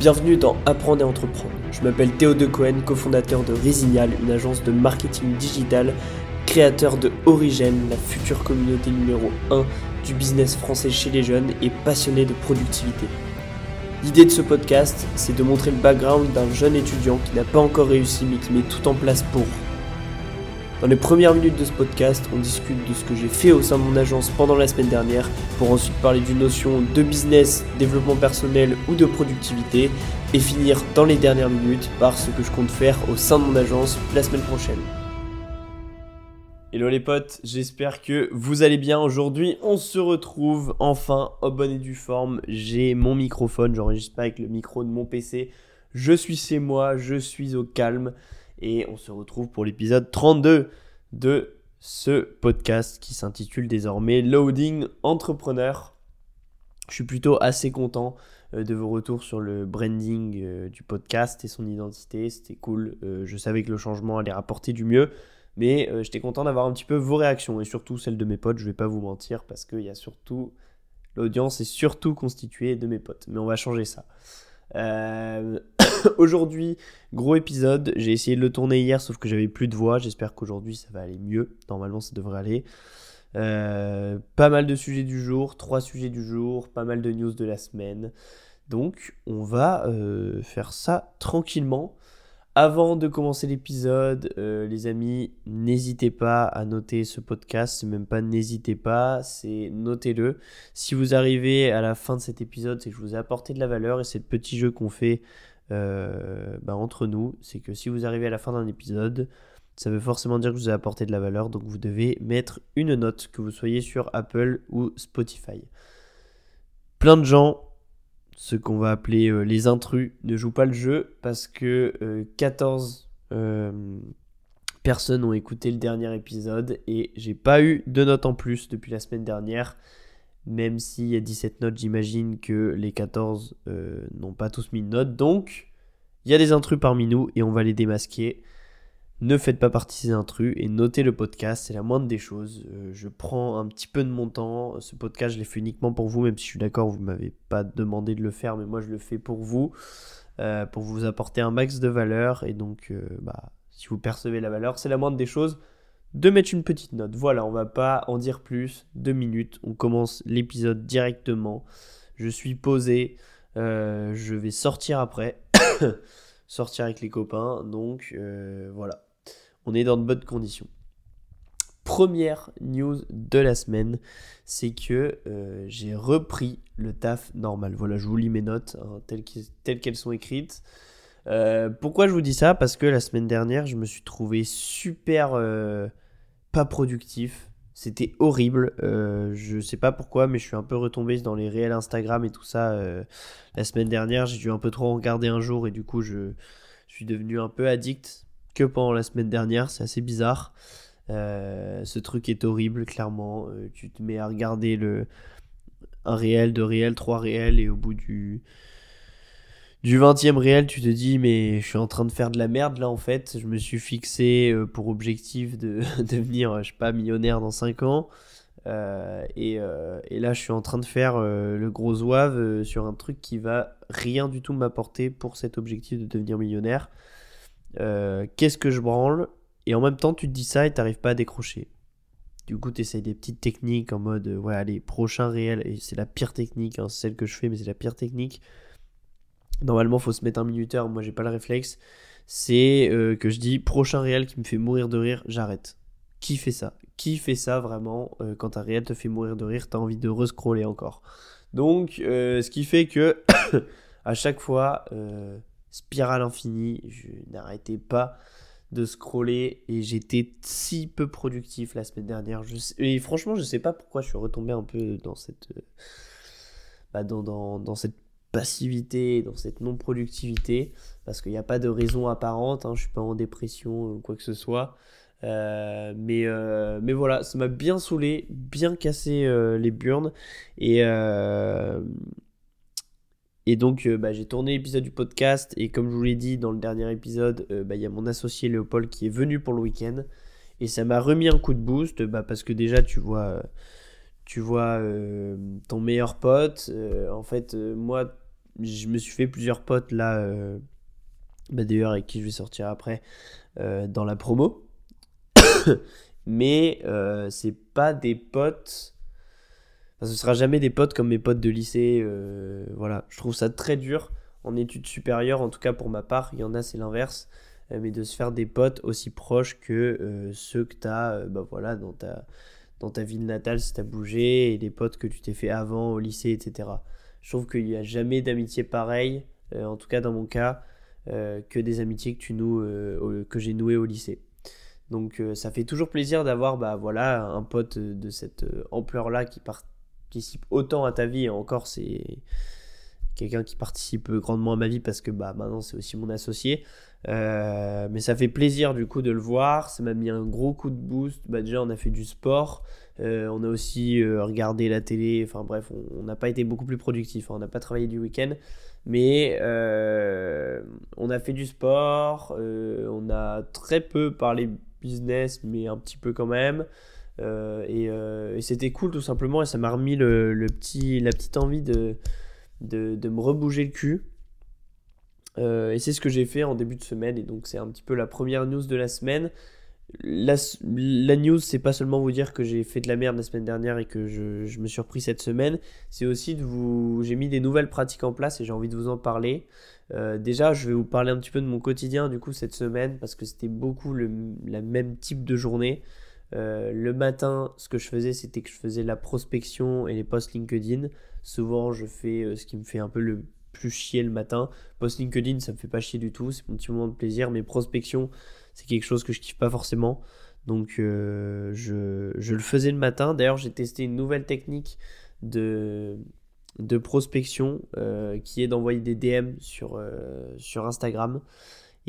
Bienvenue dans Apprendre et Entreprendre. Je m'appelle Théo De Cohen, cofondateur de Resignal, une agence de marketing digital, créateur de Origène, la future communauté numéro 1 du business français chez les jeunes et passionné de productivité. L'idée de ce podcast, c'est de montrer le background d'un jeune étudiant qui n'a pas encore réussi mais qui met tout en place pour. Dans les premières minutes de ce podcast, on discute de ce que j'ai fait au sein de mon agence pendant la semaine dernière, pour ensuite parler d'une notion de business, développement personnel ou de productivité, et finir dans les dernières minutes par ce que je compte faire au sein de mon agence la semaine prochaine. Hello les potes, j'espère que vous allez bien. Aujourd'hui, on se retrouve enfin au bon et due forme. J'ai mon microphone, j'enregistre pas avec le micro de mon PC. Je suis chez moi, je suis au calme et on se retrouve pour l'épisode 32 de ce podcast qui s'intitule désormais Loading Entrepreneur. Je suis plutôt assez content euh, de vos retours sur le branding euh, du podcast et son identité. C'était cool. Euh, je savais que le changement allait rapporter du mieux. Mais j'étais content d'avoir un petit peu vos réactions et surtout celles de mes potes. Je vais pas vous mentir parce qu'il y a surtout. L'audience est surtout constituée de mes potes. Mais on va changer ça. Euh, aujourd'hui, gros épisode. J'ai essayé de le tourner hier, sauf que j'avais plus de voix. J'espère qu'aujourd'hui ça va aller mieux. Normalement, ça devrait aller. Euh, pas mal de sujets du jour, trois sujets du jour, pas mal de news de la semaine. Donc, on va euh, faire ça tranquillement. Avant de commencer l'épisode, euh, les amis, n'hésitez pas à noter ce podcast, même pas n'hésitez pas, c'est notez-le. Si vous arrivez à la fin de cet épisode, c'est que je vous ai apporté de la valeur et c'est le petit jeu qu'on fait euh, bah, entre nous, c'est que si vous arrivez à la fin d'un épisode, ça veut forcément dire que je vous ai apporté de la valeur, donc vous devez mettre une note, que vous soyez sur Apple ou Spotify. Plein de gens ce qu'on va appeler euh, les intrus ne jouent pas le jeu parce que 14 euh, euh, personnes ont écouté le dernier épisode et j'ai pas eu de notes en plus depuis la semaine dernière. Même s'il y a 17 notes, j'imagine que les 14 n'ont pas tous mis de notes. Donc, il y a des intrus parmi nous et on va les démasquer. Ne faites pas partie des intrus et notez le podcast, c'est la moindre des choses. Euh, je prends un petit peu de mon temps. Ce podcast, je l'ai fait uniquement pour vous, même si je suis d'accord, vous ne m'avez pas demandé de le faire, mais moi je le fais pour vous, euh, pour vous apporter un max de valeur. Et donc, euh, bah, si vous percevez la valeur, c'est la moindre des choses de mettre une petite note. Voilà, on va pas en dire plus. Deux minutes, on commence l'épisode directement. Je suis posé, je vais sortir après. sortir avec les copains. Donc voilà on est dans de bonnes conditions. Première news de la semaine, c'est que euh, j'ai repris le taf normal. Voilà, je vous lis mes notes hein, telles qu'elles sont écrites. Euh, pourquoi je vous dis ça? Parce que la semaine dernière, je me suis trouvé super euh, pas productif. C'était horrible. je sais pas pourquoi, mais je suis un peu retombé dans les réels Instagram et tout ça. la semaine dernière, j'ai dû un peu trop regarder un jour et du coup, je suis devenu un peu addict que pendant la semaine dernière. C'est assez bizarre. Euh, ce truc est horrible, clairement. Euh, tu te mets à regarder le, un réel, deux réels, trois réels, et au bout du, du 20e réel, tu te dis, mais je suis en train de faire de la merde là en fait. Je me suis fixé euh, pour objectif de devenir, je sais pas, millionnaire dans 5 ans. et, et, là, je suis en train de faire le gros zouave sur un truc qui va rien du tout m'apporter pour cet objectif de devenir millionnaire. Euh, qu'est-ce que je branle Et en même temps, tu te dis ça et t'arrives pas à décrocher. Du coup, tu essayes des petites techniques en mode, ouais, allez, prochain réel, et c'est la pire technique, hein, celle que je fais, mais c'est la pire technique. Normalement, faut se mettre un minuteur, moi j'ai pas le réflexe. C'est euh, que je dis, prochain réel qui me fait mourir de rire, j'arrête. Qui fait ça? Qui fait ça vraiment euh, Quand un réel te fait mourir de rire, t'as envie de rescroller encore? Donc, ce qui fait que à chaque fois, spirale infinie. Je n'arrêtais pas de scroller et j'étais si peu productif la semaine dernière. Et franchement, je sais pas pourquoi je suis retombé un peu dans cette, euh, bah, dans, dans, dans, cette passivité, dans cette non-productivité, parce qu'il n'y a pas de raison apparente. Hein, je suis pas en dépression ou quoi que ce soit. Euh, mais, euh, mais voilà, ça m'a bien saoulé, bien cassé les burnes. Et, et donc, euh, bah, j'ai tourné l'épisode du podcast. Et comme je vous l'ai dit dans le dernier épisode, euh, bah, il y a mon associé Léopold qui est venu pour le week-end. Et ça m'a remis un coup de boost. Bah, parce que déjà, tu vois, euh, tu vois ton meilleur pote. en fait, moi, je me suis fait plusieurs potes là, d'ailleurs avec qui je vais sortir après, dans la promo. Mais c'est pas des potes. Enfin, ce sera jamais des potes comme mes potes de lycée. voilà, je trouve ça très dur en études supérieures, en tout cas pour ma part. Il y en a, c'est l'inverse. mais de se faire des potes aussi proches que ceux que tu as bah, voilà, dans ta dans ta ville natale si tu as bougé et des potes que tu t'es fait avant au lycée, etc. Je trouve qu'il n'y a jamais d'amitié pareille, euh, en tout cas dans mon cas, euh, que des amitiés que, euh, que j'ai nouées au lycée. Donc ça fait toujours plaisir d'avoir bah, voilà, un pote de cette ampleur-là qui participe autant à ta vie. Et encore, c'est quelqu'un qui participe grandement à ma vie parce que bah, maintenant c'est aussi mon associé. Euh, mais ça fait plaisir du coup de le voir. Ça m'a mis un gros coup de boost. Bah, déjà, on a fait du sport. Euh, on a aussi euh, regardé la télé. Enfin bref, on n'a pas été beaucoup plus productif. Hein. On n'a pas travaillé du week-end. Mais on a fait du sport. on a très peu parlé business, mais un petit peu quand même. Et, c'était cool tout simplement. Et ça m'a remis le, petit, la petite envie de, de, me rebouger le cul. Euh, et c'est ce que j'ai fait en début de semaine. Et donc, c'est un petit peu la première news de la semaine. La, la news, c'est pas seulement vous dire que j'ai fait de la merde la semaine dernière et que je, me suis repris cette semaine. C'est aussi de vous. J'ai mis des nouvelles pratiques en place et j'ai envie de vous en parler. Euh, déjà, je vais vous parler un petit peu de mon quotidien du coup cette semaine parce que c'était beaucoup le la même type de journée. Euh, le matin, ce que je faisais, c'était que je faisais la prospection et les posts LinkedIn. Souvent, je fais ce qui me fait un peu le plus chier le matin. Post LinkedIn, ça me fait pas chier du tout, c'est mon petit moment de plaisir, mais prospection, c'est quelque chose que je kiffe pas forcément. Donc euh, je, le faisais le matin. D'ailleurs, j'ai testé une nouvelle technique de, prospection euh, qui est d'envoyer des DM euh, sur Instagram.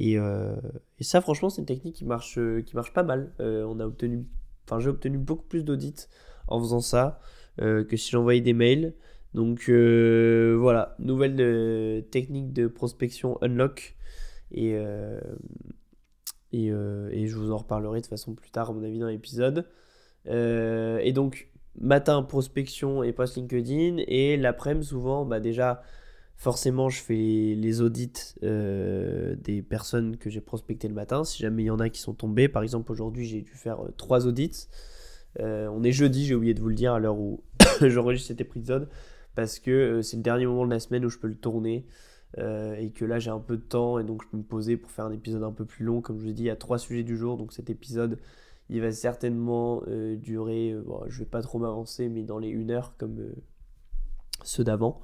Et, et, ça, franchement, c'est une technique qui marche, qui marche pas mal. on a obtenu, enfin, j'ai obtenu beaucoup plus d'audits en faisant ça que si j'envoyais des mails. Donc euh, voilà, nouvelle euh, technique de prospection unlock. Et, euh, et, et, je vous en reparlerai de façon plus tard, à mon avis, dans l'épisode. et donc, matin, prospection et post LinkedIn. Et l'après-midi, souvent, bah déjà, forcément, je fais les audits des personnes que j'ai prospectées le matin. Si jamais il y en a qui sont tombés, par exemple, aujourd'hui, j'ai dû faire trois audits. on est jeudi, j'ai oublié de vous le dire à l'heure où j'enregistre cet épisode parce que euh, c'est le dernier moment de la semaine où je peux le tourner. Euh, et que là j'ai un peu de temps et donc je peux me poser pour faire un épisode un peu plus long. Comme je vous ai dit, il y a trois sujets du jour, donc cet épisode il va certainement euh, durer, je vais pas trop m'avancer, mais dans les 1 heure comme ceux d'avant.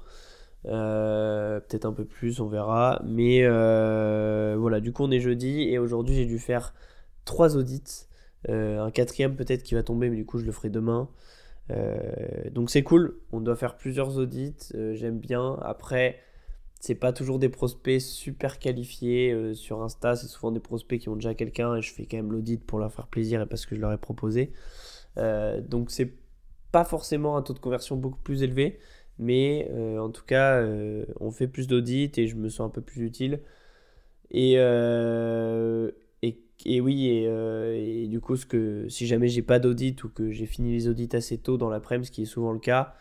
Peut-être un peu plus, on verra. Mais voilà, du coup on est jeudi et aujourd'hui j'ai dû faire trois audits. un quatrième peut-être qui va tomber, mais du coup je le ferai demain. Euh, donc c'est cool, on doit faire plusieurs audits, euh, j'aime bien. Après, c'est pas toujours des prospects super qualifiés euh, sur Insta, c'est souvent des prospects qui ont déjà quelqu'un et je fais quand même l'audit pour leur faire plaisir et parce que je leur ai proposé. donc c'est pas forcément un taux de conversion beaucoup plus élevé, mais en tout cas, on fait plus d'audits et je me sens un peu plus utile. Et, et oui, euh, et, du coup, ce que, si jamais j'ai pas d'audit ou que j'ai fini les audits assez tôt dans l'après-midi, ce qui est souvent le cas,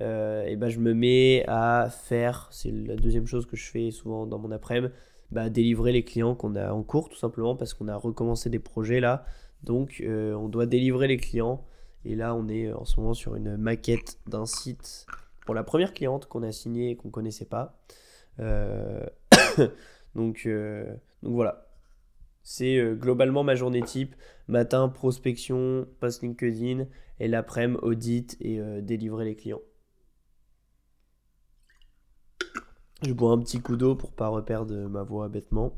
euh, et ben je me mets à faire, c'est la deuxième chose que je fais souvent dans mon après-midi, bah, délivrer les clients qu'on a en cours tout simplement parce qu'on a recommencé des projets là. Donc euh, on doit délivrer les clients. Et là on est en ce moment sur une maquette d'un site pour la première cliente qu'on a signée et qu'on connaissait pas. donc, donc voilà, c'est euh, globalement ma journée type. Matin, prospection, post LinkedIn et l'après-midi, audit et euh, délivrer les clients. Je bois un petit coup d'eau pour pas reperdre ma voix bêtement.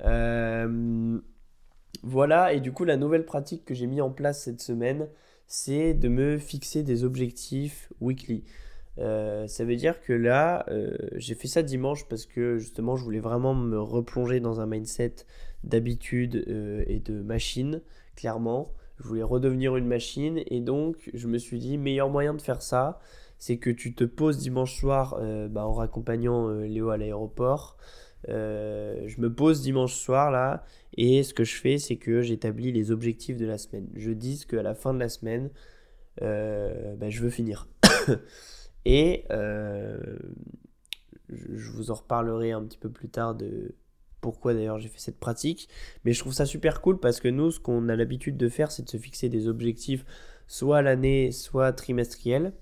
Euh, voilà, et du coup, la nouvelle pratique que j'ai mis en place cette semaine, c'est de me fixer des objectifs weekly. Ça veut dire que là, j'ai fait ça dimanche parce que justement, je voulais vraiment me replonger dans un mindset d'habitude euh, et de machine, clairement. Je voulais redevenir une machine et donc je me suis dit, meilleur moyen de faire ça, c'est que tu te poses dimanche soir euh, bah, en raccompagnant euh, Léo à l'aéroport. je me pose dimanche soir là et ce que je fais c'est que j'établis les objectifs de la semaine. Je dis qu'à la fin de la semaine, bah, je veux finir. et je vous en reparlerai un petit peu plus tard de pourquoi d'ailleurs j'ai fait cette pratique. Mais je trouve ça super cool parce que nous, ce qu'on a l'habitude de faire, c'est de se fixer des objectifs soit l'année, soit trimestriels.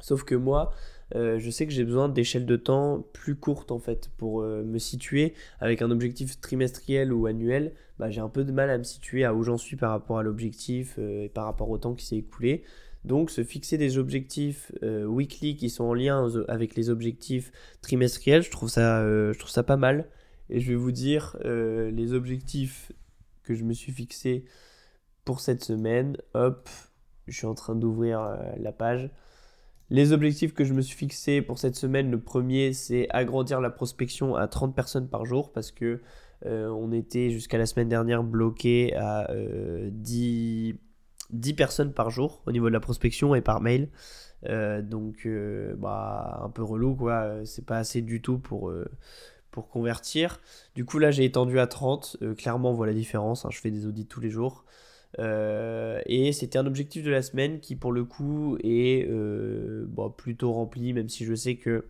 Sauf que moi, euh, je sais que j'ai besoin d'échelles de temps plus courtes en fait pour euh, me situer avec un objectif trimestriel ou annuel. Bah, j'ai un peu de mal à me situer à où j'en suis par rapport à l'objectif euh, et par rapport au temps qui s'est écoulé. Donc se fixer des objectifs weekly qui sont en lien avec les objectifs trimestriels, je trouve ça, je trouve ça pas mal. Et je vais vous dire les objectifs que je me suis fixé pour cette semaine. Hop, je suis en train d'ouvrir la page. Les objectifs que je me suis fixés pour cette semaine, le premier, c'est agrandir la prospection à 30 personnes par jour parce que euh, on était jusqu'à la semaine dernière bloqué à 10, euh, personnes par jour au niveau de la prospection et par mail. Euh, donc, bah, un peu relou, quoi. C'est pas assez du tout pour, pour convertir. Du coup, là, j'ai étendu à 30. clairement, on voit la différence. Hein. je fais des audits tous les jours. Euh, et c'était un objectif de la semaine qui pour le coup est euh, plutôt rempli, même si je sais que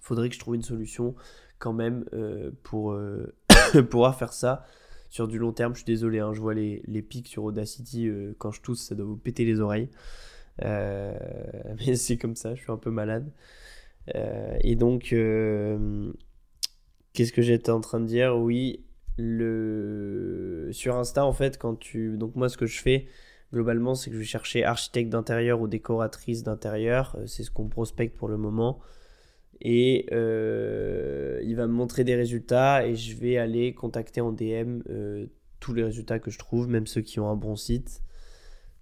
faudrait que je trouve une solution quand même euh, pour pouvoir faire ça sur du long terme. Je suis désolé, hein, je vois les, les, pics sur Audacity quand je tousse, ça doit vous péter les oreilles. mais c'est comme ça, je suis un peu malade. et donc, qu'est-ce que j'étais en train de dire? Oui, le sur Insta en fait quand tu donc moi ce que je fais globalement c'est que je vais chercher architecte d'intérieur ou décoratrice d'intérieur euh, c'est ce qu'on prospecte pour le moment et euh, il va me montrer des résultats et je vais aller contacter en DM euh, tous les résultats que je trouve même ceux qui ont un bon site.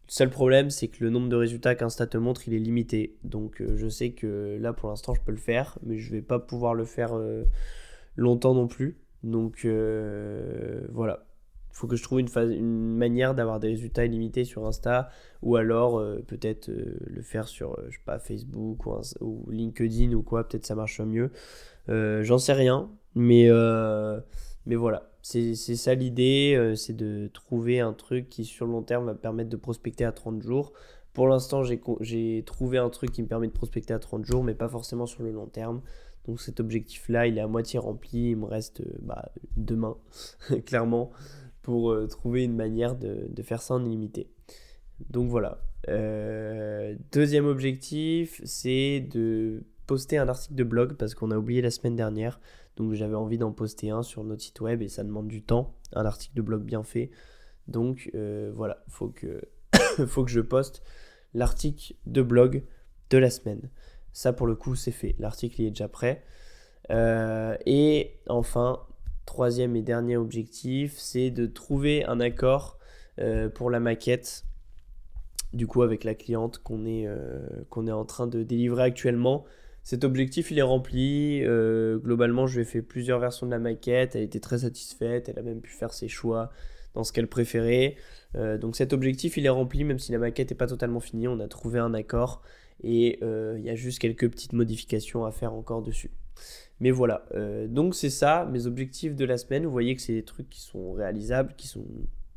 Le seul problème c'est que le nombre de résultats qu'Insta te montre il est limité. Donc je sais que là pour l'instant je peux le faire mais je vais pas pouvoir le faire longtemps non plus. Donc euh, voilà, il faut que je trouve une, une manière d'avoir des résultats illimités sur Insta ou alors euh, peut-être euh, le faire sur je sais pas, Facebook ou, LinkedIn ou quoi, peut-être ça marche mieux. J'en sais rien, mais, mais voilà, c'est ça l'idée, c'est de trouver un truc qui sur le long terme va permettre de prospecter à 30 jours. Pour l'instant, j'ai trouvé un truc qui me permet de prospecter à 30 jours, mais pas forcément sur le long terme. Donc cet objectif-là, il est à moitié rempli. Il me reste euh, bah, demain, clairement, pour euh, trouver une manière de, faire ça en illimité. Donc voilà. Euh, deuxième objectif, c'est de poster un article de blog parce qu'on a oublié la semaine dernière. Donc j'avais envie d'en poster un sur notre site web et ça demande du temps, un article de blog bien fait. Donc voilà, faut que, faut que je poste l'article de blog de la semaine. Ça, pour le coup, c'est fait. L'article est déjà prêt. Euh, et enfin, troisième et dernier objectif, c'est de trouver un accord euh, pour la maquette. Du coup, avec la cliente qu'on est, euh, qu'on est en train de délivrer actuellement. Cet objectif, il est rempli. globalement, je lui ai fait plusieurs versions de la maquette. Elle était très satisfaite. Elle a même pu faire ses choix dans ce qu'elle préférait. donc cet objectif, il est rempli, même si la maquette n'est pas totalement finie. On a trouvé un accord et euh, il y a juste quelques petites modifications à faire encore dessus. Mais voilà, euh, donc c'est ça, mes objectifs de la semaine. Vous voyez que c'est des trucs qui sont réalisables, qui sont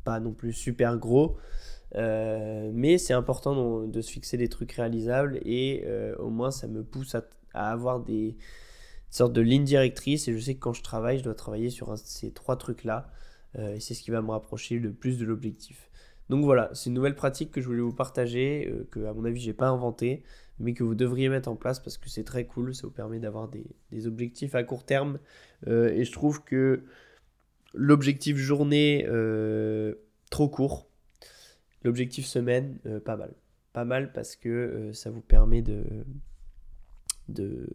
pas non plus super gros. Euh, mais c'est important de, se fixer des trucs réalisables et au moins ça me pousse à, avoir des sortes de lignes directrices et je sais que quand je travaille je dois travailler sur ces trois trucs là et c'est ce qui va me rapprocher le plus de l'objectif. Donc voilà, c'est une nouvelle pratique que je voulais vous partager, euh, que à mon avis j'ai pas inventé, mais que vous devriez mettre en place parce que c'est très cool, ça vous permet d'avoir des, objectifs à court terme. Euh, et je trouve que l'objectif journée euh, trop court, l'objectif semaine pas mal. Pas mal parce que ça vous permet de, de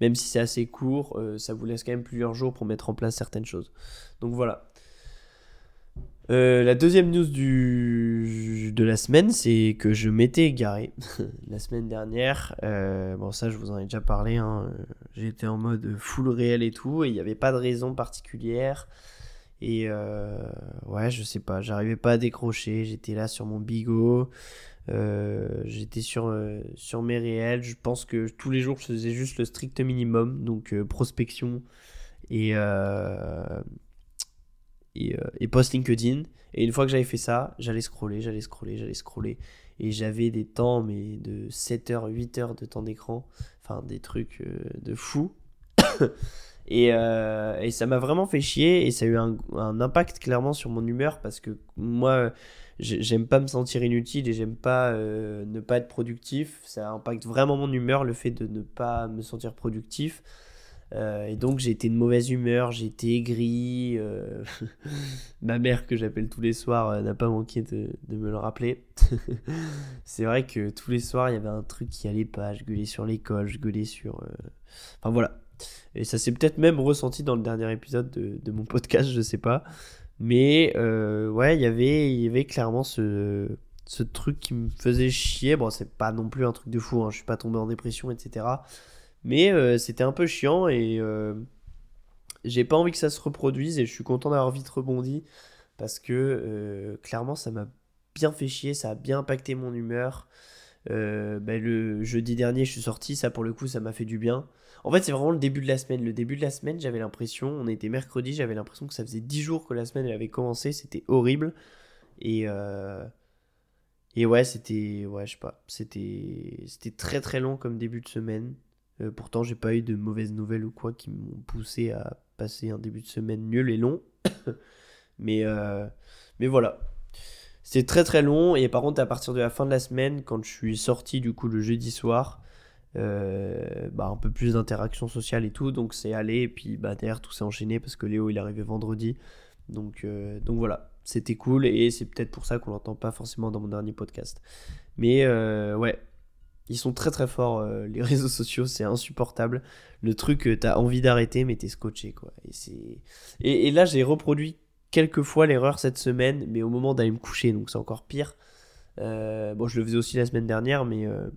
même si c'est assez court, ça vous laisse quand même plusieurs jours pour mettre en place certaines choses. Donc voilà, euh, la deuxième news de la semaine, c'est que je m'étais égaré la semaine dernière. Euh, bon, ça, je vous en ai déjà parlé. Hein. J'étais en mode full réel et tout, et il n'y avait pas de raison particulière. Et euh, ouais, je sais pas, j'arrivais pas à décrocher. J'étais là sur mon bigot. J'étais sur, sur mes réels. Je pense que tous les jours, je faisais juste le strict minimum. Donc, prospection et et, euh, et post LinkedIn. Et une fois que j'avais fait ça, j'allais scroller, j'allais scroller, j'allais scroller. Et j'avais des temps, mais de 7 heures, 8 heures de temps d'écran. Enfin, des trucs de fou. et, et, ça m'a vraiment fait chier et ça a eu un, impact clairement sur mon humeur parce que moi, j'aime pas me sentir inutile et j'aime pas ne pas être productif. Ça impacte vraiment mon humeur, le fait de ne pas me sentir productif. Euh, et donc j'ai été de mauvaise humeur, j'ai été aigri. Euh, ma mère que j'appelle tous les soirs euh, n'a pas manqué de, me le rappeler. c'est vrai que tous les soirs il y avait un truc qui allait pas. Je gueulais sur l'école, je gueulais sur... Enfin voilà. Et ça s'est peut-être même ressenti dans le dernier épisode de, mon podcast, je sais pas. Mais ouais, y il y avait clairement ce, ce truc qui me faisait chier. Bon, c'est pas non plus un truc de fou, hein. je suis pas tombé en dépression, etc. Mais euh, c'était un peu chiant et euh, j'ai pas envie que ça se reproduise et je suis content d'avoir vite rebondi parce que euh, clairement ça m'a bien fait chier, ça a bien impacté mon humeur. Ben, le jeudi dernier je suis sorti, ça pour le coup ça m'a fait du bien. En fait c'est vraiment le début de la semaine. Le début de la semaine j'avais l'impression, on était mercredi, j'avais l'impression que ça faisait 10 jours que la semaine elle avait commencé, c'était horrible. Et... Et ouais, c'était. Ouais, je sais pas. C'était. C'était très très long comme début de semaine. Euh, pourtant, j'ai pas eu de mauvaises nouvelles ou quoi qui m'ont poussé à passer un début de semaine nul et long. mais, euh, mais voilà. C'est très très long. Et par contre, à partir de la fin de la semaine, quand je suis sorti du coup le jeudi soir, euh, bah, un peu plus d'interaction sociale et tout. Donc c'est allé. Et puis bah, derrière, tout s'est enchaîné parce que Léo il est arrivé vendredi. Donc, donc voilà. C'était cool. Et c'est peut-être pour ça qu'on l'entend pas forcément dans mon dernier podcast. Mais ouais, ils sont très très forts, euh, les réseaux sociaux, c'est insupportable. Le truc que t'as envie d'arrêter, mais t'es scotché, quoi. Et. Et, là, j'ai reproduit quelques fois l'erreur cette semaine, mais au moment d'aller me coucher, donc c'est encore pire. Euh, bon, je le faisais aussi la semaine dernière, mais euh,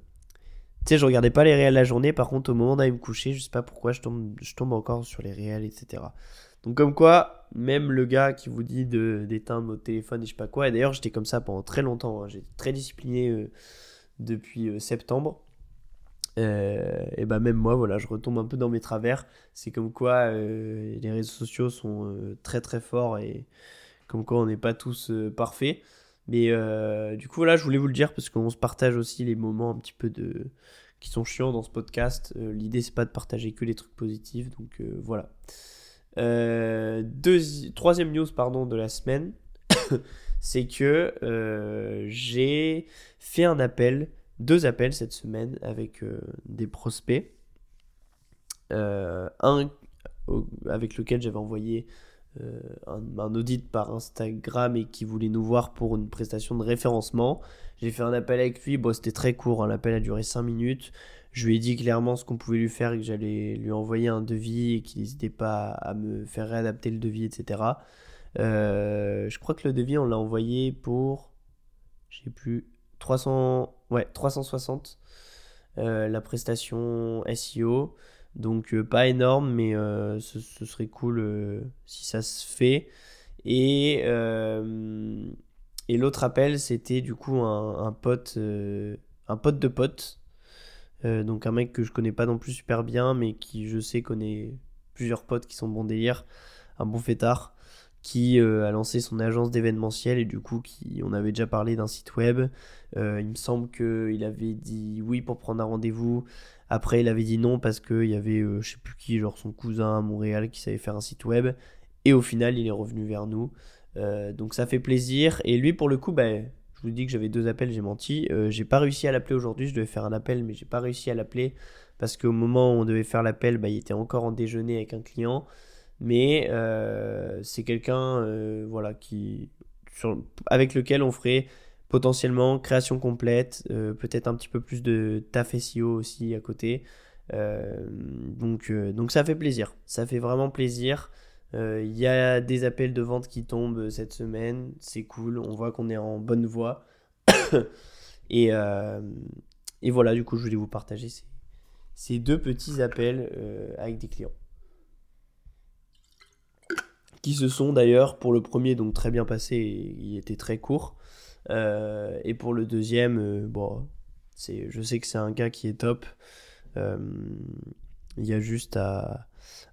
tu sais, je regardais pas les réels la journée. Par contre, au moment d'aller me coucher, je sais pas pourquoi, je tombe, je tombe encore sur les réels, etc. Donc, comme quoi, même le gars qui vous dit d'éteindre votre téléphone et je sais pas quoi, et d'ailleurs, j'étais comme ça pendant très longtemps. Hein. J'étais très discipliné depuis euh, septembre. Euh, et bah même moi, voilà, je retombe un peu dans mes travers. C'est comme quoi euh, les réseaux sociaux sont très très forts et comme quoi on n'est pas tous parfaits. Mais du coup, voilà, je voulais vous le dire parce qu'on se partage aussi les moments un petit peu de qui sont chiants dans ce podcast. L'idée, c'est pas de partager que les trucs positifs. Donc voilà. troisième news pardon, de la semaine. c'est que euh, j'ai fait un appel, deux appels cette semaine avec euh, des prospects. Euh, un avec lequel j'avais envoyé un, audit par Instagram et qui voulait nous voir pour une prestation de référencement. J'ai fait un appel avec lui, c'était très court, hein. l'appel a duré 5 minutes. Je lui ai dit clairement ce qu'on pouvait lui faire et que j'allais lui envoyer un devis et qu'il n'hésitait pas à me faire réadapter le devis, etc. Euh, je crois que le devis, on l'a envoyé pour, je sais plus, 300, ouais, 360 euh, la prestation SEO. Donc euh, pas énorme, mais ce, serait cool si ça se fait. Et, et l'autre appel, c'était du coup un, pote, un pote de pote. donc un mec que je connais pas non plus super bien, mais qui je sais connaît plusieurs potes qui sont bons délire. Un bon fêtard qui euh, a lancé son agence d'événementiel et du coup qui on avait déjà parlé d'un site web. Euh, il me semble qu'il avait dit oui pour prendre un rendez-vous. Après il avait dit non parce qu'il y avait euh, je sais plus qui, genre son cousin à Montréal qui savait faire un site web. Et au final il est revenu vers nous. donc ça fait plaisir. Et lui pour le coup, bah, je vous dis que j'avais deux appels, j'ai menti. j'ai pas réussi à l'appeler aujourd'hui, je devais faire un appel mais j'ai pas réussi à l'appeler parce qu'au moment où on devait faire l'appel, bah, il était encore en déjeuner avec un client mais euh, c'est quelqu'un euh, voilà, qui, avec lequel on ferait potentiellement création complète, euh, peut-être un petit peu plus de taf SEO aussi à côté. donc, donc ça fait plaisir, ça fait vraiment plaisir. Il y a des appels de vente qui tombent cette semaine, c'est cool, on voit qu'on est en bonne voie. et, et voilà, du coup, je voulais vous partager ces, ces deux petits appels avec des clients qui se sont d'ailleurs pour le premier donc très bien passé, il était très court. Euh, et pour le deuxième, euh, bon, c'est, je sais que c'est un gars qui est top. Euh, il y a juste à,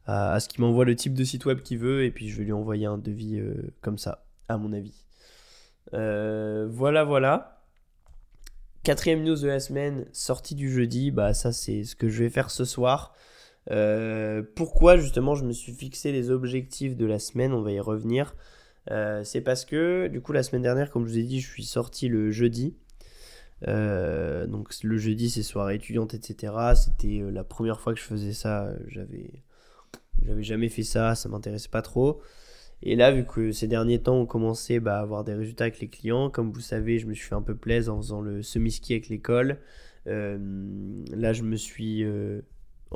ce qu'il m'envoie le type de site web qu'il veut et puis je vais lui envoyer un devis comme ça, à mon avis. voilà, voilà. quatrième news de la semaine, sortie du jeudi, bah ça c'est ce que je vais faire ce soir. Euh, pourquoi justement je me suis fixé les objectifs de la semaine, on va y revenir. Euh, c'est parce que du coup la semaine dernière, comme je vous ai dit, je suis sorti le jeudi. Euh, donc le jeudi c'est soirée étudiante, etc. C'était la première fois que je faisais ça. J'avais, j'avais jamais fait ça, ça m'intéressait pas trop. Et là, vu que ces derniers temps, on commençait bah, à avoir des résultats avec les clients, comme vous savez, je me suis un peu plaisir en faisant le semi-ski avec l'école. Là, je me suis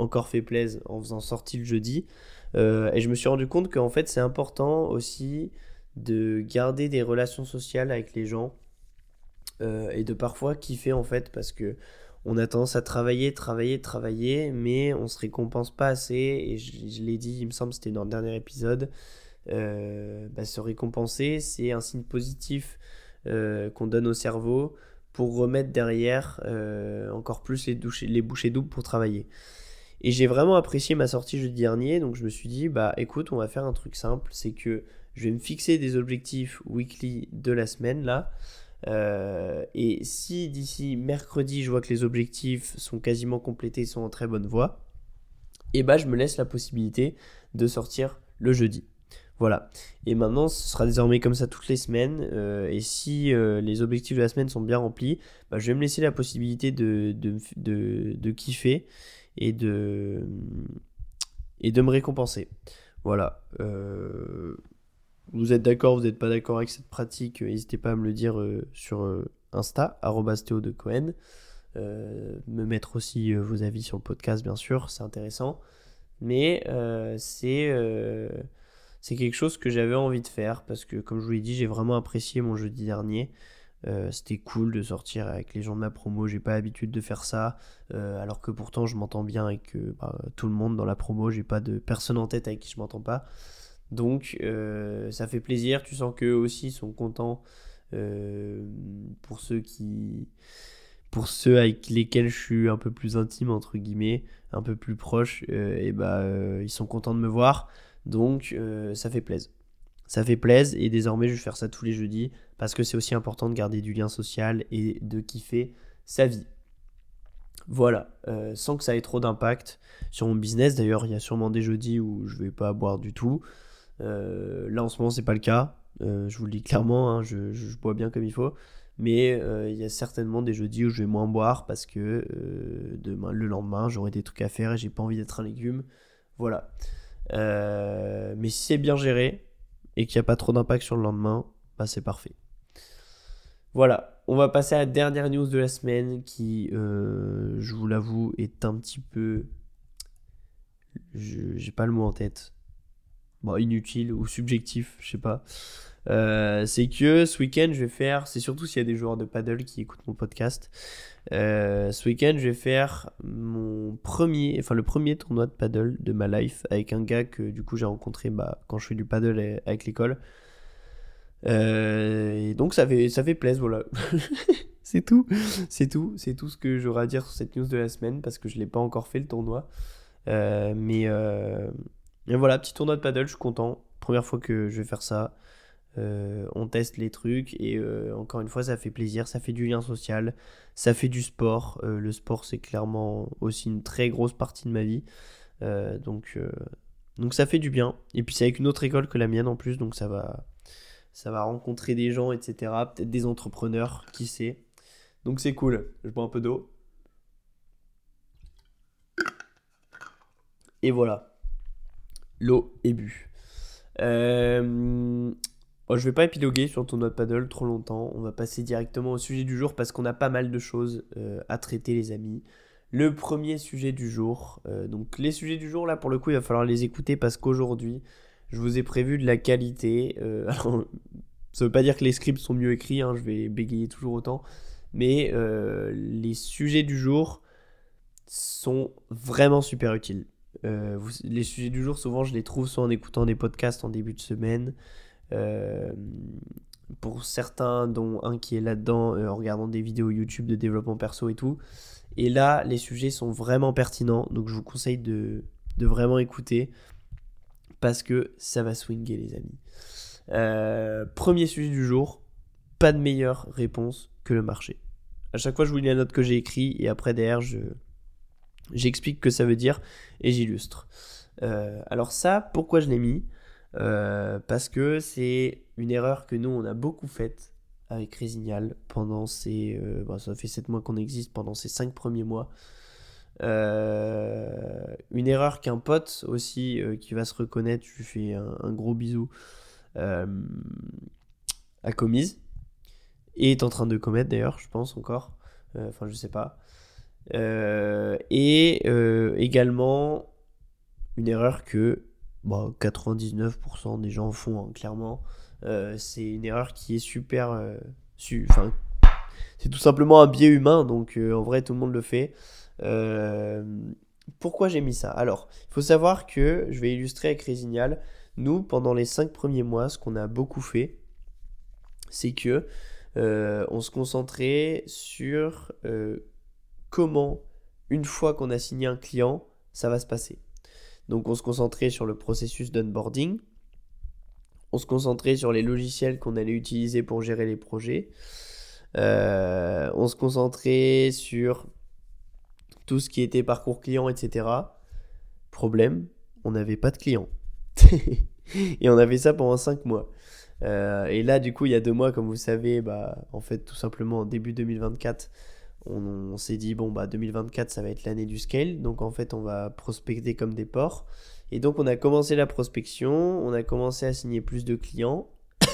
encore fait plaisir en faisant sortie le jeudi. Euh, et je me suis rendu compte qu'en fait, c'est important aussi de garder des relations sociales avec les gens et de parfois kiffer en fait parce que on a tendance à travailler, travailler, travailler, mais on se récompense pas assez. Et je, l'ai dit, il me semble, c'était dans le dernier épisode. Euh, bah, se récompenser, c'est un signe positif euh, qu'on donne au cerveau pour remettre derrière euh, encore plus les bouchées doubles pour travailler. Et j'ai vraiment apprécié ma sortie jeudi dernier, donc je me suis dit, bah écoute, on va faire un truc simple, c'est que je vais me fixer des objectifs weekly de la semaine là. et si d'ici mercredi, je vois que les objectifs sont quasiment complétés, sont en très bonne voie, et bah je me laisse la possibilité de sortir le jeudi. Voilà. Et maintenant, ce sera désormais comme ça toutes les semaines. Euh, et si euh, les objectifs de la semaine sont bien remplis, bah, je vais me laisser la possibilité de, de, kiffer et de, et de me récompenser. Voilà. Euh, vous êtes d'accord, vous n'êtes pas d'accord avec cette pratique, n'hésitez pas à me le dire sur Insta, Théo de Cohen. me mettre aussi vos avis sur le podcast, bien sûr, c'est intéressant. Mais c'est c'est quelque chose que j'avais envie de faire parce que, comme je vous l'ai dit, j'ai vraiment apprécié mon jeudi dernier. Euh, c'était cool de sortir avec les gens de ma promo. J'ai pas l'habitude de faire ça, euh, alors que pourtant je m'entends bien avec euh, bah, tout le monde dans la promo. J'ai pas de personne en tête avec qui je m'entends pas. Donc ça fait plaisir. Tu sens qu'eux aussi sont contents pour ceux qui, pour ceux avec lesquels je suis un peu plus intime entre guillemets, un peu plus proche. et bah ils sont contents de me voir. Donc euh, ça fait plaisir. Ça fait plaisir et désormais je vais faire ça tous les jeudis parce que c'est aussi important de garder du lien social et de kiffer sa vie. Voilà, euh, sans que ça ait trop d'impact sur mon business. D'ailleurs, il y a sûrement des jeudis où je vais pas boire du tout. Euh, là en ce moment, c'est pas le cas. je vous le dis clairement, hein, je, bois bien comme il faut. Mais il y a certainement des jeudis où je vais moins boire parce que demain, le lendemain, j'aurai des trucs à faire et j'ai pas envie d'être un légume. Voilà. Euh, mais si c'est bien géré et qu'il n'y a pas trop d'impact sur le lendemain, bah c'est parfait. Voilà, on va passer à la dernière news de la semaine qui, euh, je vous l'avoue, est un petit peu. J'ai pas le mot en tête. Bon, inutile ou subjectif, je sais pas. Euh, c'est que ce week-end, je vais faire, c'est surtout s'il y a des joueurs de paddle qui écoutent mon podcast, euh, ce week-end, je vais faire mon premier, enfin le premier tournoi de paddle de ma life avec un gars que du coup j'ai rencontré bah, quand je fais du paddle avec l'école. Euh, et donc ça fait, ça fait plaisir, voilà. c'est tout, c'est tout, c'est tout ce que j'aurai à dire sur cette news de la semaine parce que je l'ai pas encore fait le tournoi. mais, voilà, petit tournoi de paddle, je suis content. Première fois que je vais faire ça. Euh, on teste les trucs et euh, encore une fois ça fait plaisir, ça fait du lien social, ça fait du sport. Euh, le sport c'est clairement aussi une très grosse partie de ma vie. donc, ça fait du bien. Et puis c'est avec une autre école que la mienne en plus, donc ça va, rencontrer des gens, etc. Peut-être des entrepreneurs, qui sait. Donc c'est cool. Je bois un peu d'eau. Et voilà. L'eau est bu. Oh, je vais pas épiloguer sur ton note paddle trop longtemps. On va passer directement au sujet du jour parce qu'on a pas mal de choses euh, à traiter, les amis. Le premier sujet du jour. Euh, donc, les sujets du jour, là, pour le coup, il va falloir les écouter parce qu'aujourd'hui, je vous ai prévu de la qualité. Euh, alors, ça veut pas dire que les scripts sont mieux écrits, hein, je vais bégayer toujours autant. Mais les sujets du jour sont vraiment super utiles. les sujets du jour, souvent, je les trouve soit en écoutant des podcasts en début de semaine. Euh, pour certains, dont un qui est là-dedans, euh, en regardant des vidéos YouTube de développement perso et tout. Et là, les sujets sont vraiment pertinents, donc je vous conseille de, de vraiment écouter parce que ça va swinger, les amis. Euh, premier sujet du jour, pas de meilleure réponse que le marché. À chaque fois, je vous lis la note que j'ai écrite et après, derrière, je, j'explique ce que ça veut dire et j'illustre. Alors ça, pourquoi je l'ai mis? Parce que c'est une erreur que nous, on a beaucoup faite avec Résignal pendant ces... Euh, bah, ça fait 7 mois qu'on existe, pendant ces 5 premiers mois. une erreur qu'un pote aussi qui va se reconnaître, je lui fais un, gros bisou, a commise. Et est en train de commettre d'ailleurs, je pense encore. Enfin, je sais pas. et également une erreur que 99% bah, des gens font, hein, clairement. Euh, c'est une erreur qui est super. Euh, enfin, c'est tout simplement un biais humain, donc euh, en vrai, tout le monde le fait. pourquoi j'ai mis ça? Alors, il faut savoir que, je vais illustrer avec Résignal, nous, pendant les 5 premiers mois, ce qu'on a beaucoup fait, c'est que on se concentrait sur comment, une fois qu'on a signé un client, ça va se passer. Donc on se concentrait sur le processus d'onboarding, on se concentrait sur les logiciels qu'on allait utiliser pour gérer les projets, euh, on se concentrait sur tout ce qui était parcours client, etc. Problème, on n'avait pas de clients. et on avait ça pendant 5 mois. Euh, et là, du coup, il y a deux mois, comme vous savez, bah, en fait, tout simplement, en début 2024, on, s'est dit, bon, bah 2024, ça va être l'année du scale. Donc en fait, on va prospecter comme des porcs. Et donc on a commencé la prospection, on a commencé à signer plus de clients.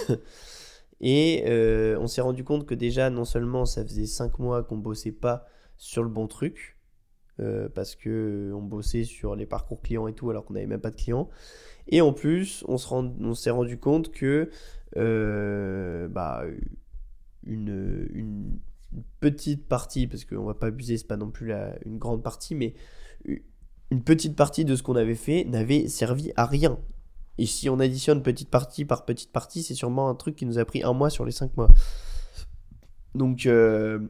et euh, on s'est rendu compte que déjà, non seulement ça faisait 5 mois qu'on bossait pas sur le bon truc, euh, parce que on bossait sur les parcours clients et tout alors qu'on n'avait même pas de clients. Et en plus, on s'est rendu compte que euh, bah, une, petite partie, parce qu'on va pas abuser, c'est pas non plus une grande partie, mais une petite partie de ce qu'on avait fait n'avait servi à rien. Et si on additionne petite partie par petite partie, c'est sûrement un truc qui nous a pris un mois sur les cinq mois. Donc, euh,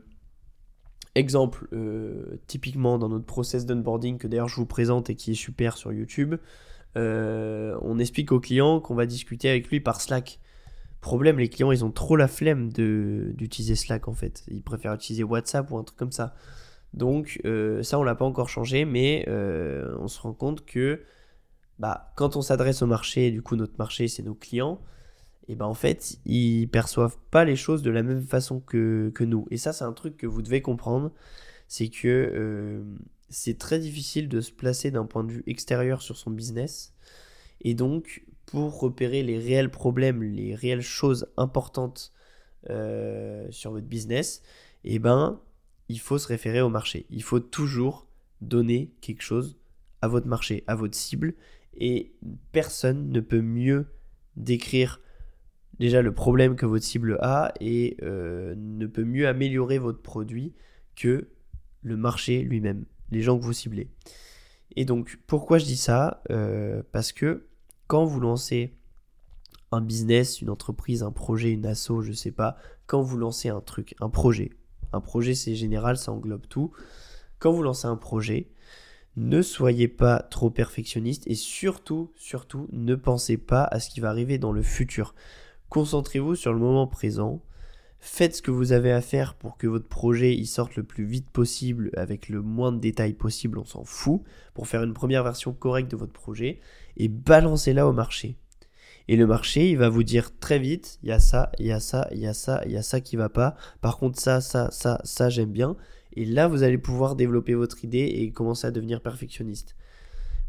exemple, euh, typiquement dans notre process d'onboarding, que d'ailleurs je vous présente et qui est super sur YouTube, euh, on explique au client qu'on va discuter avec lui par Slack. Problème, les clients, ils ont trop la flemme d'utiliser Slack en fait. Ils préfèrent utiliser WhatsApp ou un truc comme ça. Donc euh, ça, on l'a pas encore changé, mais euh, on se rend compte que bah, quand on s'adresse au marché, du coup notre marché, c'est nos clients, et ben en fait, ils perçoivent pas les choses de la même façon que, que nous. Et ça, c'est un truc que vous devez comprendre, c'est que euh, c'est très difficile de se placer d'un point de vue extérieur sur son business. Et donc, pour repérer les réels problèmes, les réelles choses importantes euh, sur votre business, eh ben, il faut se référer au marché. Il faut toujours donner quelque chose à votre marché, à votre cible, et personne ne peut mieux décrire déjà le problème que votre cible a et euh, ne peut mieux améliorer votre produit que le marché lui-même, les gens que vous ciblez. Et donc, pourquoi je dis ça? Euh, Parce que quand vous lancez un business, une entreprise, un projet, une asso, je sais pas, quand vous lancez un truc, un projet, un projet c'est général, ça englobe tout. Quand vous lancez un projet, ne soyez pas trop perfectionniste et surtout, surtout, ne pensez pas à ce qui va arriver dans le futur. Concentrez-vous sur le moment présent. Faites ce que vous avez à faire pour que votre projet il sorte le plus vite possible avec le moins de détails possible, on s'en fout, pour faire une première version correcte de votre projet et balancez-la au marché. Et le marché, il va vous dire très vite, il y a ça, il y a ça, il y a ça, il y a ça qui va pas. Par contre, ça, ça, ça, ça, j'aime bien. Et là, vous allez pouvoir développer votre idée et commencer à devenir perfectionniste.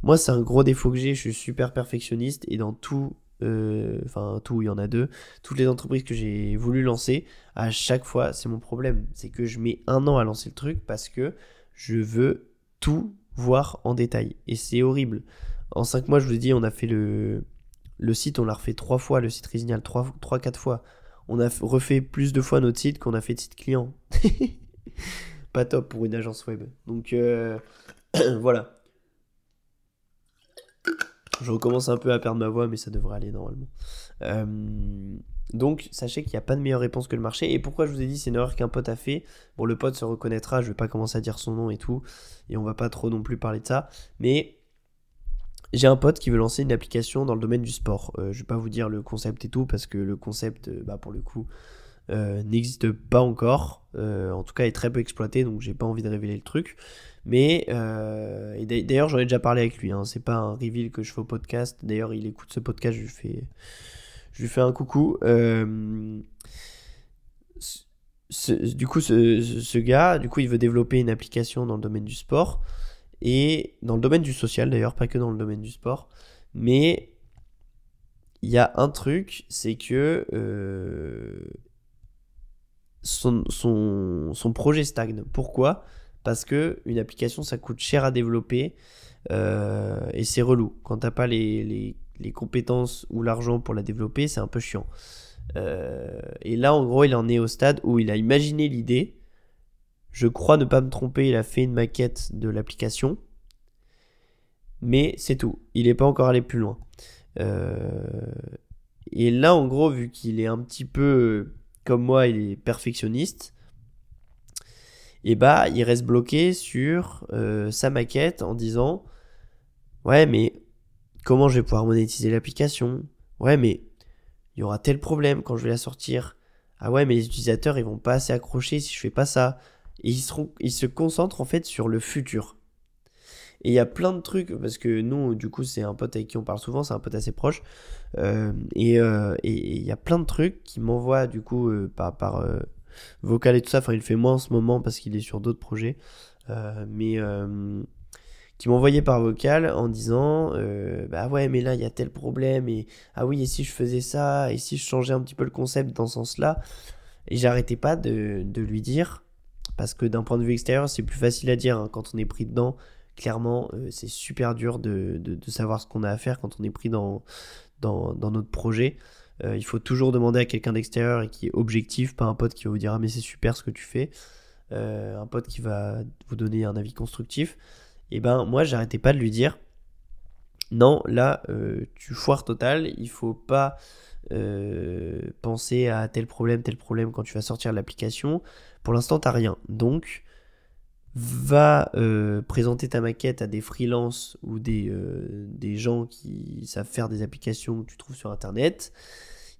Moi, c'est un gros défaut que j'ai, je suis super perfectionniste et dans tout, euh, enfin tout, il y en a deux, toutes les entreprises que j'ai voulu lancer, à chaque fois, c'est mon problème. C'est que je mets un an à lancer le truc parce que je veux tout voir en détail. Et c'est horrible. En 5 mois, je vous ai dit, on a fait le, le site, on l'a refait 3 fois, le site Résignal, 3-4 fois. On a refait plus de fois notre site qu'on a fait de site client. Pas top pour une agence web. Donc euh, voilà. Je recommence un peu à perdre ma voix, mais ça devrait aller normalement. Euh, donc, sachez qu'il n'y a pas de meilleure réponse que le marché. Et pourquoi je vous ai dit c'est une erreur qu'un pote a fait? Bon, le pote se reconnaîtra, je vais pas commencer à dire son nom et tout. Et on va pas trop non plus parler de ça. Mais j'ai un pote qui veut lancer une application dans le domaine du sport. Euh, je vais pas vous dire le concept et tout parce que le concept, euh, bah, pour le coup, n'existe pas encore, en tout cas est très peu exploité, donc j'ai pas envie de révéler le truc. Mais d'ailleurs j'en ai déjà parlé avec lui, hein. c'est pas un reveal que je fais au podcast, d'ailleurs il écoute ce podcast, je lui fais, un coucou du coup, ce, gars, du coup, il veut développer une application dans le domaine du sport et dans le domaine du social d'ailleurs, pas que dans le domaine du sport. Mais il y a un truc, c'est que euh, son, projet stagne. Pourquoi? Parce que une application, ça coûte cher à développer euh, et c'est relou. Quand t'as pas les, compétences ou l'argent pour la développer, c'est un peu chiant. Euh, et là, en gros, il en est au stade où il a imaginé l'idée. Je crois ne pas me tromper, il a fait une maquette de l'application. Mais c'est tout. Il n'est pas encore allé plus loin. Euh, et là, en gros, vu qu'il est un petit peu comme moi, il est perfectionniste. Et bah, il reste bloqué sur euh, sa maquette en disant Ouais, mais comment je vais pouvoir monétiser l'application? Ouais, mais il y aura tel problème quand je vais la sortir. Ah ouais, mais les utilisateurs, ils vont pas assez accrocher si je fais pas ça. Et ils, ils se concentrent en fait sur le futur. Et il y a plein de trucs, parce que nous, du coup, c'est un pote avec qui on parle souvent, c'est un pote assez proche. Euh, euh, et il y a plein de trucs qui m'envoient, du coup, par vocal et tout ça. Enfin, il fait moins en ce moment parce qu'il est sur d'autres projets. mais qui m'envoyait par vocal en disant euh, bah ouais mais là il y a tel problème et ah oui et si je faisais ça et si je changeais un petit peu le concept dans ce sens là et j'arrêtais pas de, lui dire parce que d'un point de vue extérieur c'est plus facile à dire hein, quand on est pris dedans clairement euh, c'est super dur de, de, de savoir ce qu'on a à faire quand on est pris dans, notre projet euh, il faut toujours demander à quelqu'un d'extérieur et qui est objectif pas un pote qui va vous dire ah mais c'est super ce que tu fais. Un pote qui va vous donner un avis constructif. Et ben moi j'arrêtais pas de lui dire non là euh, tu foires total il faut pas euh, penser à tel problème tel problème quand tu vas sortir l'application. Pour l'instant t'as rien. Donc va euh, présenter ta maquette à des freelances ou des, des gens qui savent faire des applications que tu trouves sur internet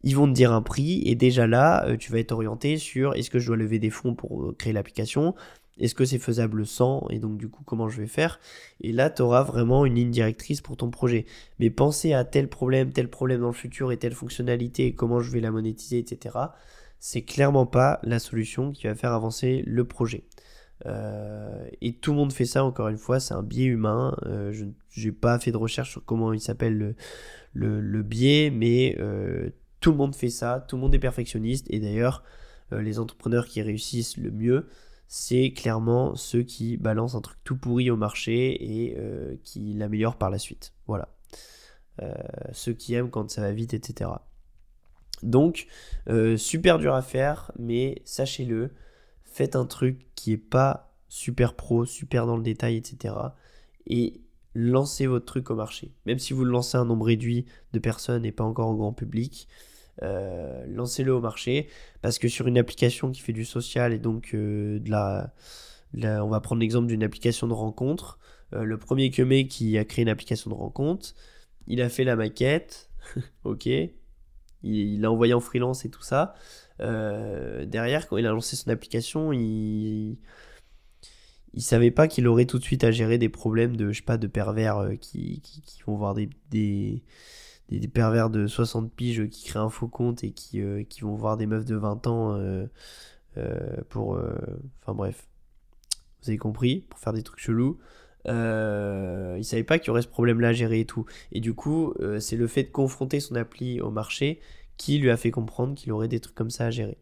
ils vont te dire un prix et déjà là tu vas être orienté sur est-ce que je dois lever des fonds pour créer l'application? Est-ce que c'est faisable sans? Et donc du coup, comment je vais faire? Et là, tu auras vraiment une ligne directrice pour ton projet. Mais penser à tel problème, tel problème dans le futur et telle fonctionnalité, et comment je vais la monétiser, etc. C'est clairement pas la solution qui va faire avancer le projet. Euh, et tout le monde fait ça, encore une fois, c'est un biais humain. Euh, je n'ai pas fait de recherche sur comment il s'appelle le, biais, mais euh, tout le monde fait ça, tout le monde est perfectionniste. Et d'ailleurs, les entrepreneurs qui réussissent le mieux, c'est clairement ceux qui balancent un truc tout pourri au marché et euh, qui l'améliorent par la suite. Voilà. Euh, ceux qui aiment quand ça va vite, etc. Donc, euh, super dur à faire, mais sachez-le, faites un truc qui est pas super pro, super dans le détail, etc. Et lancez votre truc au marché. Même si vous le lancez un nombre réduit de personnes et pas encore au grand public, euh, lancez-le au marché. Parce que sur une application qui fait du social et donc euh, de, la, On va prendre l'exemple d'une application de rencontre. Euh, le premier que qui a créé une application de rencontre, il a fait la maquette, ok, il l'a envoyé en freelance et tout ça. derrière, quand il a lancé son application, il il savait pas qu'il aurait tout de suite à gérer des problèmes de je sais pas de pervers qui, qui, vont voir des, des, pervers de 60 piges qui créent un faux compte et qui, euh, qui vont voir des meufs de 20 ans euh, euh, pour... Enfin bref, vous avez compris, pour faire des trucs chelous. Euh, il savait pas qu'il y aurait ce problème-là à gérer et tout. Et du coup, c'est le fait de confronter son appli au marché qui lui a fait comprendre qu'il aurait des trucs comme ça à gérer.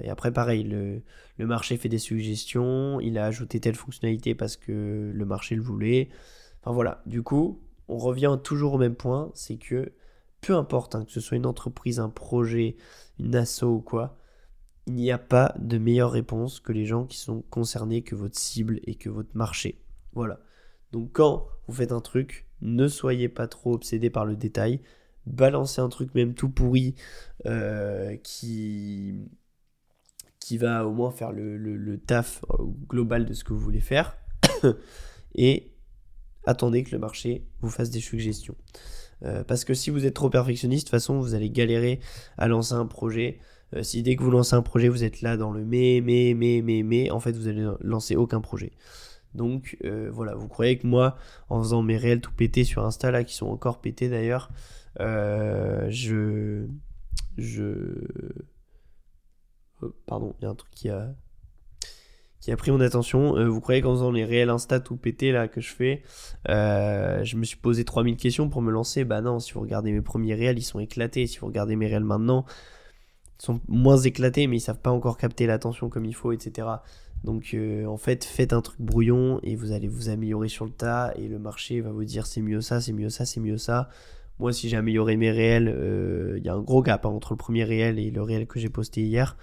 et après, pareil, le, le, marché fait des suggestions, il a ajouté telle fonctionnalité parce que le marché le voulait. Enfin voilà, du coup, on revient toujours au même point, c'est que peu importe hein, que ce soit une entreprise, un projet, une asso ou quoi, il n'y a pas de meilleure réponse que les gens qui sont concernés, que votre cible et que votre marché. Voilà. Donc quand vous faites un truc, ne soyez pas trop obsédé par le détail. Balancez un truc même tout pourri euh, qui, va au moins faire le, le taf global de ce que vous voulez faire. et attendez que le marché vous fasse des suggestions. Euh, parce que si vous êtes trop perfectionniste, de toute façon, vous allez galérer à lancer un projet. Euh, si dès que vous lancez un projet, vous êtes là dans le mais, mais, mais, mais, mais, en fait, vous allez lancer aucun projet. Donc euh, voilà, vous croyez que moi, en faisant mes réels tout pétés sur Insta, là, qui sont encore pétés d'ailleurs, je. Je. pardon, il y a un truc qui a qui a pris mon attention. Euh, vous croyez qu'en faisant les réels Insta tout pété là que je fais, euh, je me suis posé 3000 questions pour me lancer? Bah non, si vous regardez mes premiers réels, ils sont éclatés. Si vous regardez mes réels maintenant, ils sont moins éclatés, mais ils savent pas encore capter l'attention comme il faut, etc. Donc euh, en fait, faites un truc brouillon et vous allez vous améliorer sur le tas et le marché va vous dire c'est mieux ça, c'est mieux ça, c'est mieux ça. Moi, si j'ai amélioré mes réels, il y a un gros gap hein, entre le premier réel et le réel que j'ai posté hier.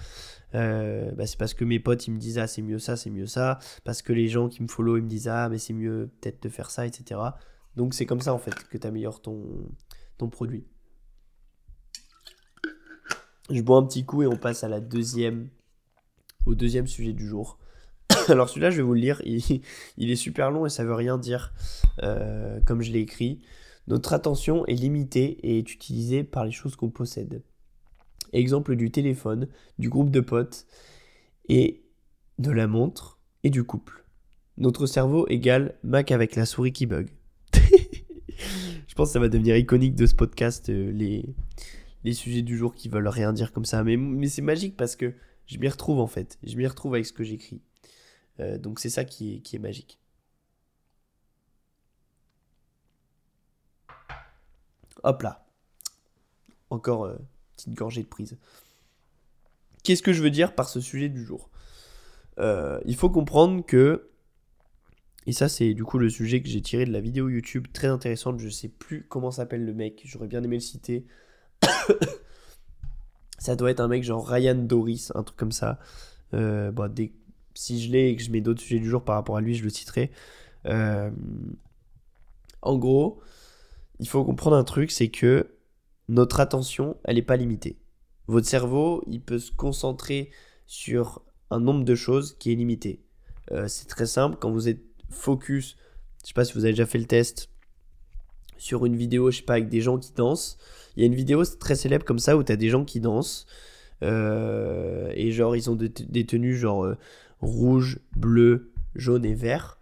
Euh, bah, c'est parce que mes potes ils me disent ah c'est mieux ça, c'est mieux ça, parce que les gens qui me follow ils me disent ah mais c'est mieux peut-être de faire ça, etc. Donc c'est comme ça en fait que tu améliores ton, ton produit. Je bois un petit coup et on passe à la deuxième, au deuxième sujet du jour. Alors celui-là je vais vous le lire, il, est super long et ça veut rien dire euh, comme je l'ai écrit. Notre attention est limitée et est utilisée par les choses qu'on possède. Exemple du téléphone, du groupe de potes et de la montre et du couple. Notre cerveau égale Mac avec la souris qui bug. Je pense que ça va devenir iconique de ce podcast, euh, les, les sujets du jour qui veulent rien dire comme ça. Mais, mais c'est magique parce que je m'y retrouve en fait. Je m'y retrouve avec ce que j'écris. Euh, donc c'est ça qui est, qui est magique. Hop là. Encore euh, petite gorgée de prise. Qu'est-ce que je veux dire par ce sujet du jour? Euh, Il faut comprendre que, et ça c'est du coup le sujet que j'ai tiré de la vidéo YouTube très intéressante, je sais plus comment s'appelle le mec, j'aurais bien aimé le citer. ça doit être un mec genre Ryan Doris, un truc comme ça. Euh, si je l'ai et que je mets d'autres sujets du jour par rapport à lui, je le citerai. Euh, en gros, il faut comprendre un truc, c'est que notre attention, elle n'est pas limitée. Votre cerveau, il peut se concentrer sur un nombre de choses qui est limité. Euh, c'est très simple, quand vous êtes focus, je sais pas si vous avez déjà fait le test, sur une vidéo, je sais pas, avec des gens qui dansent. Il y a une vidéo très célèbre comme ça où tu as des gens qui dansent. Euh, et genre, ils ont des, tenues genre euh, rouge, bleu, jaune et vert.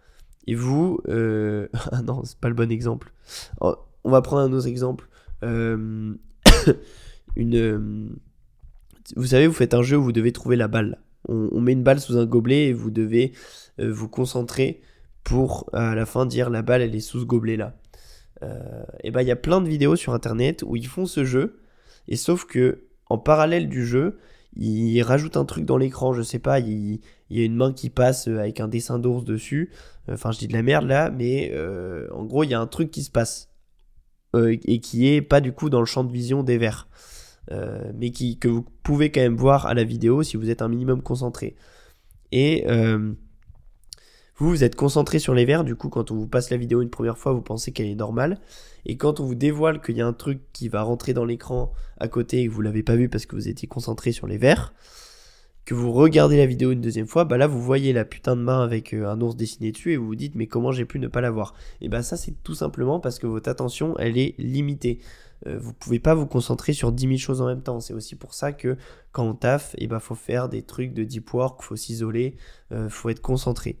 Et vous, ah non, c'est pas le bon exemple. On va prendre un autre exemple. Euh, une, euh, vous savez, vous faites un jeu où vous devez trouver la balle. On, met une balle sous un gobelet et vous devez euh, vous concentrer pour à la fin dire la balle elle est sous ce gobelet là. et ben il y a plein de vidéos sur internet où ils font ce jeu et sauf que en parallèle du jeu ils rajoutent un truc dans l'écran, je sais pas, il, y a une main qui passe avec un dessin d'ours dessus. Enfin, je dis de la merde là, mais en gros, il y a un truc qui se passe. Euh, et qui est pas du coup dans le champ de vision des vers. Euh, mais qui, que vous pouvez quand même voir à la vidéo si vous êtes un minimum concentré. Et euh, vous, vous êtes concentré sur les vers, du coup quand on vous passe la vidéo une première fois, vous pensez qu'elle est normale. Et quand on vous dévoile qu'il y a un truc qui va rentrer dans l'écran à côté et que vous l'avez pas vu parce que vous étiez concentré sur les vers, que vous regardez la vidéo une deuxième fois, bah là vous voyez la putain de main avec euh, un ours dessiné dessus et vous vous dites mais comment j'ai pu ne pas la voir Et bah ça c'est tout simplement parce que votre attention elle est limitée. Euh, vous pouvez pas vous concentrer sur 10 000 choses en même temps. C'est aussi pour ça que quand on taffe, et eh bah faut faire des trucs de deep work, faut s'isoler, euh, faut être concentré.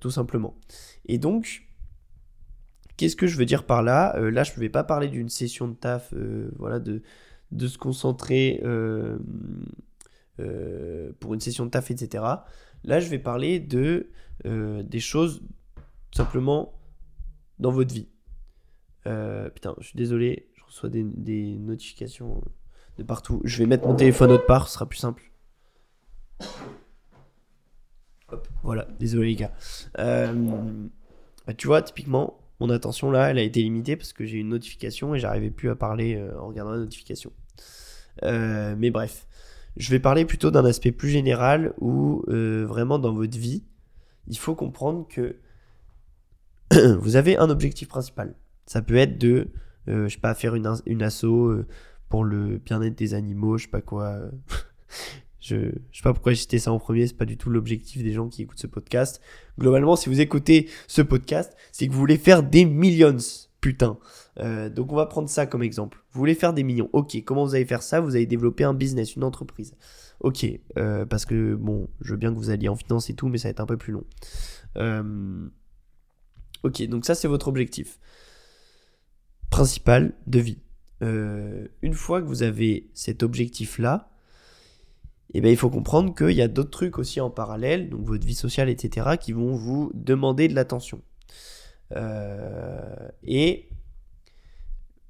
tout simplement. Et donc, qu'est-ce que je veux dire par là? Là je ne vais pas parler d'une session de taf, voilà, de, de se concentrer euh, pour une session de taf, etc. Là, je vais parler de euh, des choses simplement dans votre vie. Euh, putain, je suis désolé, je reçois des, notifications de partout. Je vais mettre mon téléphone autre part, ce sera plus simple. Hop, voilà, désolé les gars. Tu vois, typiquement, mon attention là, elle a été limitée parce que j'ai une notification et j'arrivais plus à parler en regardant la notification. mais bref, je vais parler plutôt d'un aspect plus général où euh, vraiment dans votre vie, il faut comprendre que vous avez un objectif principal. Ça peut être de, euh, je sais pas, faire une, une asso euh, pour le bien-être des animaux, je sais pas quoi. je, sais pas pourquoi j'ai cité ça en premier, c'est pas du tout l'objectif des gens qui écoutent ce podcast. Globalement, si vous écoutez ce podcast, c'est que vous voulez faire des millions putain. Euh, donc on va prendre ça comme exemple. Vous voulez faire des millions. Ok, comment vous allez faire ça? Vous allez développer un business, une entreprise. Ok, euh, parce que bon, je veux bien que vous alliez en finance et tout, mais ça va être un peu plus long. Euh, ok, donc ça c'est votre objectif principal de vie. une fois que vous avez cet objectif-là, eh bien, il faut comprendre qu'il y a d'autres trucs aussi en parallèle, donc votre vie sociale, etc., qui vont vous demander de l'attention. Et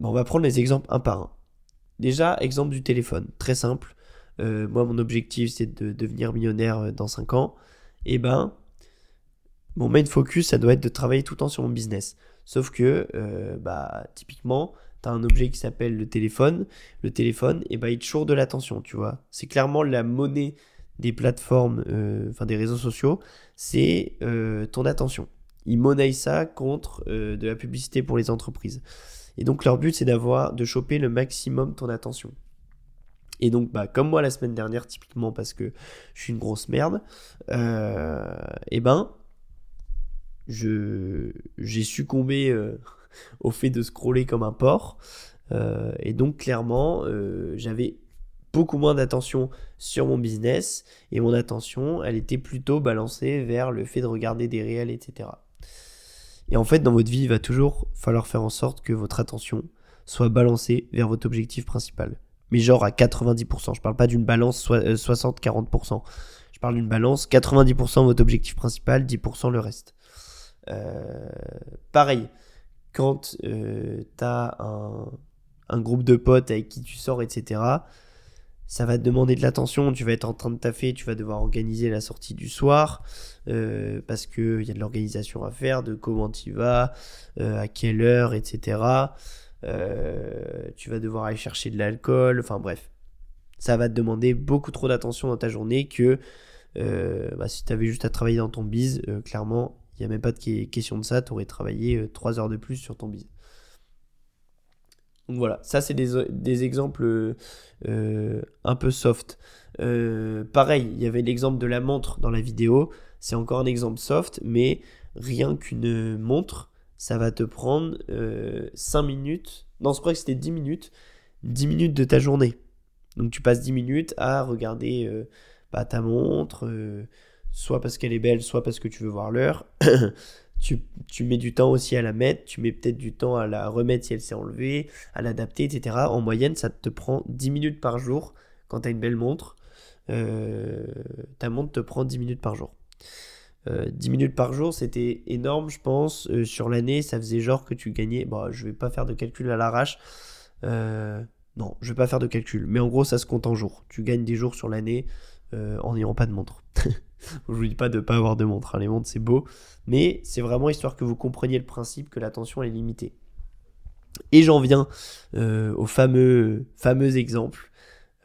on va prendre les exemples un par un. Déjà, exemple du téléphone, très simple. Euh, moi, mon objectif, c'est de devenir millionnaire euh, dans 5 ans. Et eh ben, mon main focus, ça doit être de travailler tout le temps sur mon business. Sauf que, bah, typiquement, tu as un objet qui s'appelle le téléphone. Le téléphone, et eh ben, il te choure de l'attention, tu vois. C'est clairement la monnaie des plateformes, enfin des réseaux sociaux, c'est ton attention ils monnaient ça contre euh, de la publicité pour les entreprises. Et donc leur but c'est d'avoir de choper le maximum ton attention. Et donc bah comme moi la semaine dernière typiquement parce que je suis une grosse merde, euh, eh ben je j'ai succombé euh, au fait de scroller comme un porc. et donc clairement j'avais beaucoup moins d'attention sur mon business et mon attention elle était plutôt balancée vers le fait de regarder des réels etc. Et en fait, dans votre vie, il va toujours falloir faire en sorte que votre attention soit balancée vers votre objectif principal. Mais genre à 90%. Je parle pas d'une balance 60-40%. Euh, Je parle d'une balance 90% votre objectif principal, 10% le reste. Euh, pareil, quand euh, tu as un, un, groupe de potes avec qui tu sors, etc., ça va te demander de l'attention, tu vas être en train de taffer, tu vas devoir organiser la sortie du soir, euh, parce qu'il y a de l'organisation à faire, de comment tu vas, euh, à quelle heure, etc. Euh, tu vas devoir aller chercher de l'alcool, enfin bref. Ça va te demander beaucoup trop d'attention dans ta journée que bah, si tu avais juste à travailler dans ton bise, clairement, il n'y a même pas de question de ça, tu aurais travaillé 3 heures de plus sur ton bise. Donc voilà, ça c'est des, exemples euh, un peu soft. Euh, pareil, il y avait l'exemple de la montre dans la vidéo. C'est encore un exemple soft, mais rien qu'une montre, ça va te prendre 5 euh, minutes. Non, je crois que c'était 10 minutes. 10 minutes de ta journée. Donc tu passes 10 minutes à regarder bah, ta montre, soit parce qu'elle est belle, soit parce que tu veux voir l'heure. tu, mets du temps aussi à la mettre, tu mets peut-être du temps à la remettre si elle s'est enlevée, à l'adapter, etc. En moyenne, ça te prend 10 minutes par jour quand tu as une belle montre. Euh, ta montre te prend 10 minutes par jour. 10 euh, minutes par jour, c'était énorme, je pense. Euh, sur l'année, ça faisait genre que tu gagnais. Bon, je vais pas faire de calcul à l'arrache. non, je vais pas faire de calcul. Mais en gros, ça se compte en jours. Tu gagnes des jours sur l'année en n'ayant pas de montre. je vous dis pas de pas avoir de montre, hein. les montres c'est beau, mais c'est vraiment histoire que vous compreniez le principe que l'attention est limitée. Et j'en viens euh, au fameux, fameux exemple.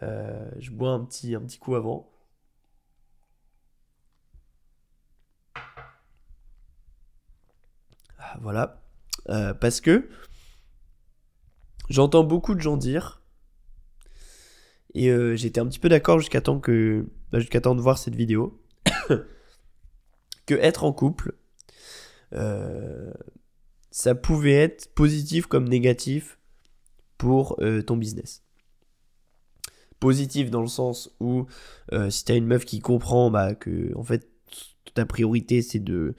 Euh, je bois un petit, un petit coup avant. Ah, voilà. Euh, parce que j'entends beaucoup de gens dire, et j'étais un petit peu d'accord jusqu'à temps que bah, jusqu'à temps de voir cette vidéo, que être en couple, euh, ça pouvait être positif comme négatif pour euh, ton business. Positif dans le sens où euh, si tu as une meuf qui comprend bah, que en fait ta priorité c'est de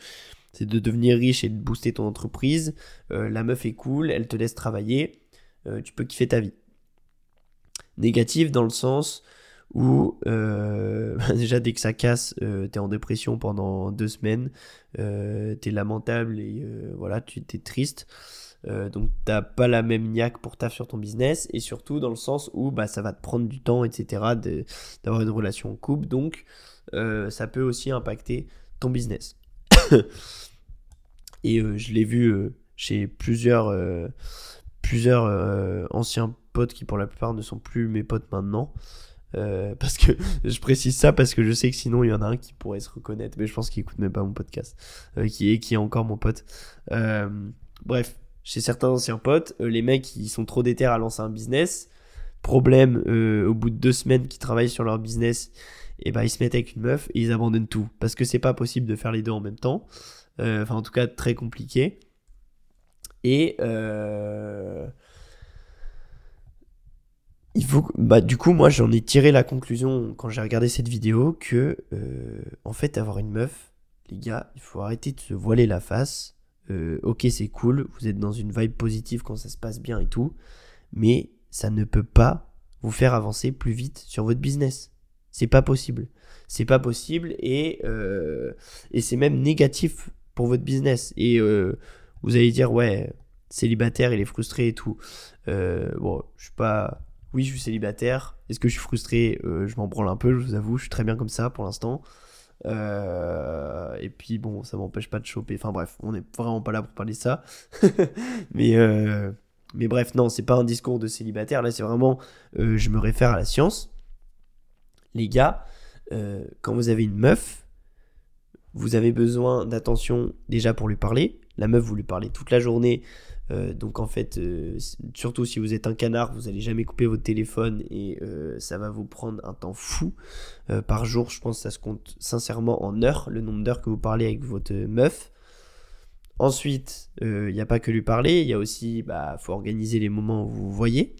c'est de devenir riche et de booster ton entreprise, la meuf est cool, elle te laisse travailler, tu peux kiffer ta vie. Négatif dans le sens où euh, déjà dès que ça casse, euh, t'es en dépression pendant deux semaines, euh, t'es lamentable et voilà, tu t'es triste. donc t'as pas la même niaque pour taf sur ton business et surtout dans le sens où bah, ça va te prendre du temps, etc. d'avoir une relation en couple, donc ça peut aussi impacter ton business. et je l'ai vu chez plusieurs, plusieurs anciens potes qui pour la plupart ne sont plus mes potes maintenant. Euh, parce que je précise ça parce que je sais que sinon il y en a un qui pourrait se reconnaître, mais je pense qu'il écoute même pas mon podcast, euh, qui est qui est encore mon pote. Euh, bref, chez certains anciens potes, les mecs ils sont trop déter à lancer un business. Problème, au bout de deux semaines qu'ils travaillent sur leur business, et ben ils se mettent avec une meuf et ils abandonnent tout parce que c'est pas possible de faire les deux en même temps. Enfin en tout cas très compliqué. Et euh, il faut, bah, du coup, moi, j'en ai tiré la conclusion quand j'ai regardé cette vidéo que, euh, en fait, avoir une meuf, les gars, il faut arrêter de se voiler la face. Euh, ok, c'est cool, vous êtes dans une vibe positive quand ça se passe bien et tout, mais ça ne peut pas vous faire avancer plus vite sur votre business. C'est pas possible. C'est pas possible et, euh, et c'est même négatif pour votre business. Et vous allez dire, ouais, célibataire, il est frustré et tout. Bon, je suis pas. Oui, je suis célibataire. Est-ce que je suis frustré? Je m'en branle un peu, je vous avoue. Je suis très bien comme ça pour l'instant. et puis bon, ça m'empêche pas de choper. Enfin bref, on n'est vraiment pas là pour parler de ça. mais, mais bref, non, c'est pas un discours de célibataire. Là, c'est vraiment, je me réfère à la science. Les gars, quand vous avez une meuf, vous avez besoin d'attention déjà pour lui parler. La meuf, vous lui parlez toute la journée. Euh, donc en fait, euh, surtout si vous êtes un canard, vous n'allez jamais couper votre téléphone et euh, ça va vous prendre un temps fou par jour. Je pense que ça se compte sincèrement en heures, le nombre d'heures que vous parlez avec votre meuf. Ensuite, il n'y a pas que lui parler, il y a aussi, bah, faut organiser les moments où vous voyez.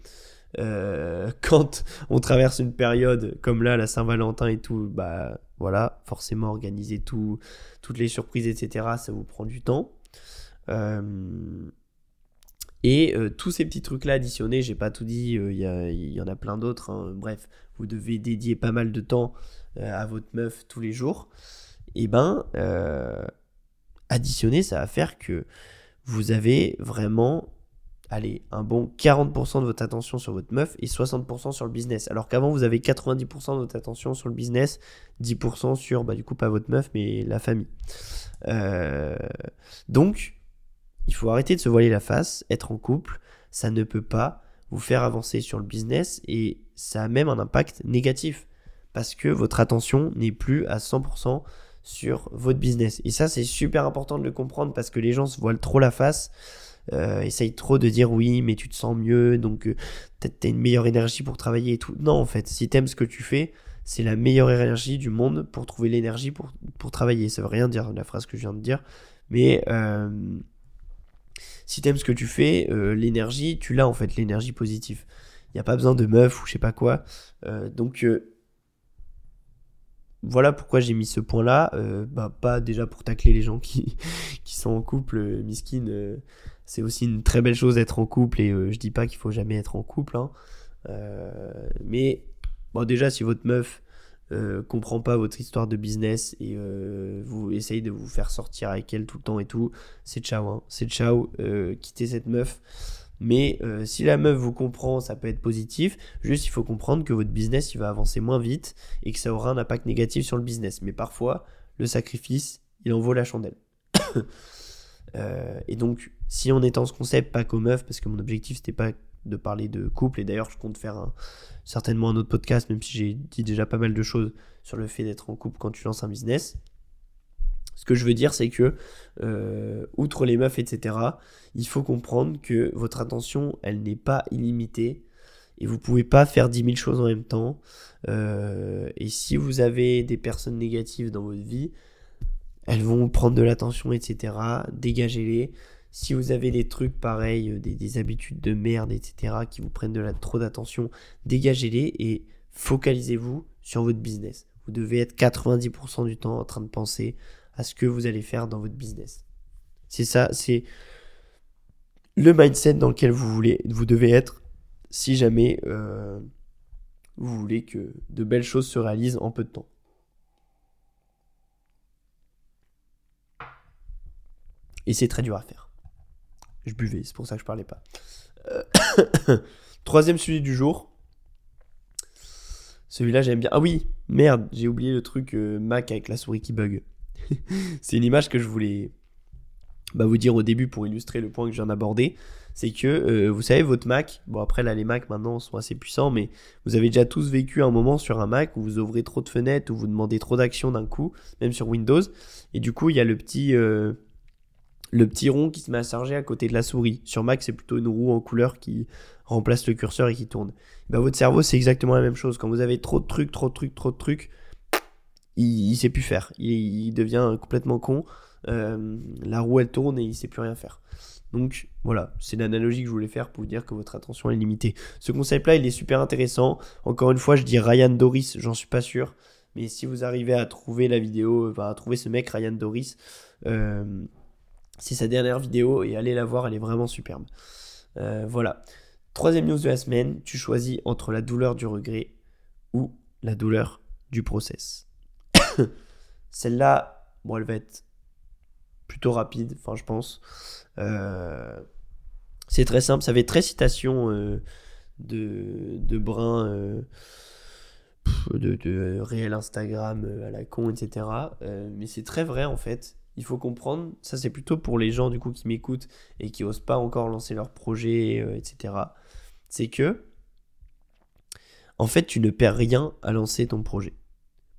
quand on traverse une période comme là, la Saint-Valentin et tout, bah voilà, forcément organiser tout, toutes les surprises, etc. Ça vous prend du temps. Euh, et euh, tous ces petits trucs-là additionnés, j'ai pas tout dit, euh, il y, en a plein d'autres. Hein. Bref, vous devez dédier pas mal de temps à votre meuf tous les jours. Et ben, additionner, ça va faire que vous avez vraiment allez, un bon 40% de votre attention sur votre meuf et 60% sur le business. Alors qu'avant, vous avez 90% de votre attention sur le business, 10% sur, bah, du coup, pas votre meuf, mais la famille. Euh, donc, il faut arrêter de se voiler la face, être en couple, ça ne peut pas vous faire avancer sur le business et ça a même un impact négatif parce que votre attention n'est plus à 100% sur votre business. Et ça, c'est super important de le comprendre parce que les gens se voilent trop la face euh, essaye trop de dire oui, mais tu te sens mieux, donc euh, peut-être t'as une meilleure énergie pour travailler et tout. Non, en fait, si t'aimes ce que tu fais, c'est la meilleure énergie du monde pour trouver l'énergie pour, travailler. Ça veut rien dire la phrase que je viens de dire, mais euh, si t'aimes ce que tu fais, euh, l'énergie, tu l'as en fait, l'énergie positive. Il n'y a pas besoin de meuf ou je sais pas quoi. donc voilà pourquoi j'ai mis ce point là. bah, pas déjà pour tacler les gens qui, sont en couple, miskin c'est aussi une très belle chose d'être en couple et euh, je dis pas qu'il faut jamais être en couple. Hein. Euh, mais déjà, si votre meuf euh, comprend pas votre histoire de business et vous essayez de vous faire sortir avec elle tout le temps et tout, c'est ciao. Hein. C'est ciao. quittez cette meuf. Mais si la meuf vous comprend, ça peut être positif. Juste, il faut comprendre que votre business, il va avancer moins vite et que ça aura un impact négatif sur le business. Mais parfois, le sacrifice, il en vaut la chandelle. et donc, si on est en ce concept, pas qu'aux meufs, parce que mon objectif c'était pas de parler de couple, et d'ailleurs je compte faire certainement un autre podcast, même si j'ai dit déjà pas mal de choses sur le fait d'être en couple quand tu lances un business. Ce que je veux dire, c'est que, euh, outre les meufs, etc., il faut comprendre que votre attention, elle n'est pas illimitée et vous pouvez pas faire 10 000 choses en même temps. Euh, et si vous avez des personnes négatives dans votre vie, elles vont prendre de l'attention, etc. Dégagez-les. Si vous avez des trucs pareils, euh, des, habitudes de merde, etc., qui vous prennent de la, trop d'attention, dégagez-les et focalisez-vous sur votre business. Vous devez être 90% du temps en train de penser à ce que vous allez faire dans votre business. C'est ça, c'est le mindset dans lequel vous voulez, vous devez être si jamais euh, vous voulez que de belles choses se réalisent en peu de temps. Et c'est très dur à faire. Je buvais, c'est pour ça que je parlais pas. Euh, troisième sujet du jour. Celui-là, j'aime bien. Ah oui, merde, j'ai oublié le truc euh, Mac avec la souris qui bug. c'est une image que je voulais bah, vous dire au début pour illustrer le point que je viens d'aborder. C'est que, euh, vous savez, votre Mac, bon après là les Mac maintenant sont assez puissants, mais vous avez déjà tous vécu un moment sur un Mac où vous ouvrez trop de fenêtres, où vous demandez trop d'actions d'un coup, même sur Windows. Et du coup, il y a le petit le petit rond qui se met à charger à côté de la souris. Sur Mac, c'est plutôt une roue en couleur qui remplace le curseur et qui tourne. Ben, votre cerveau, c'est exactement la même chose. Quand vous avez trop de trucs, trop de trucs, trop de trucs, il, ne sait plus faire. Il, devient complètement con. la roue elle tourne et il sait plus rien faire. Donc voilà, c'est l'analogie que je voulais faire pour vous dire que votre attention est limitée. Ce concept-là, il est super intéressant. Encore une fois, je dis Ryan Doris, j'en suis pas sûr. Mais si vous arrivez à trouver la vidéo, enfin, à trouver ce mec, Ryan Doris, euh, c'est sa dernière vidéo et allez la voir, elle est vraiment superbe. Euh, voilà. Troisième news de la semaine, tu choisis entre la douleur du regret ou la douleur du process. Celle-là, bon, elle va être plutôt rapide, enfin je pense. Euh, c'est très simple, ça fait très citation euh, de, de Brun, de, de, réel Instagram à la con, etc. mais c'est très vrai en fait. Il faut comprendre, ça c'est plutôt pour les gens du coup qui m'écoutent et qui osent pas encore lancer leur projet, etc. C'est que, en fait, tu ne perds rien à lancer ton projet.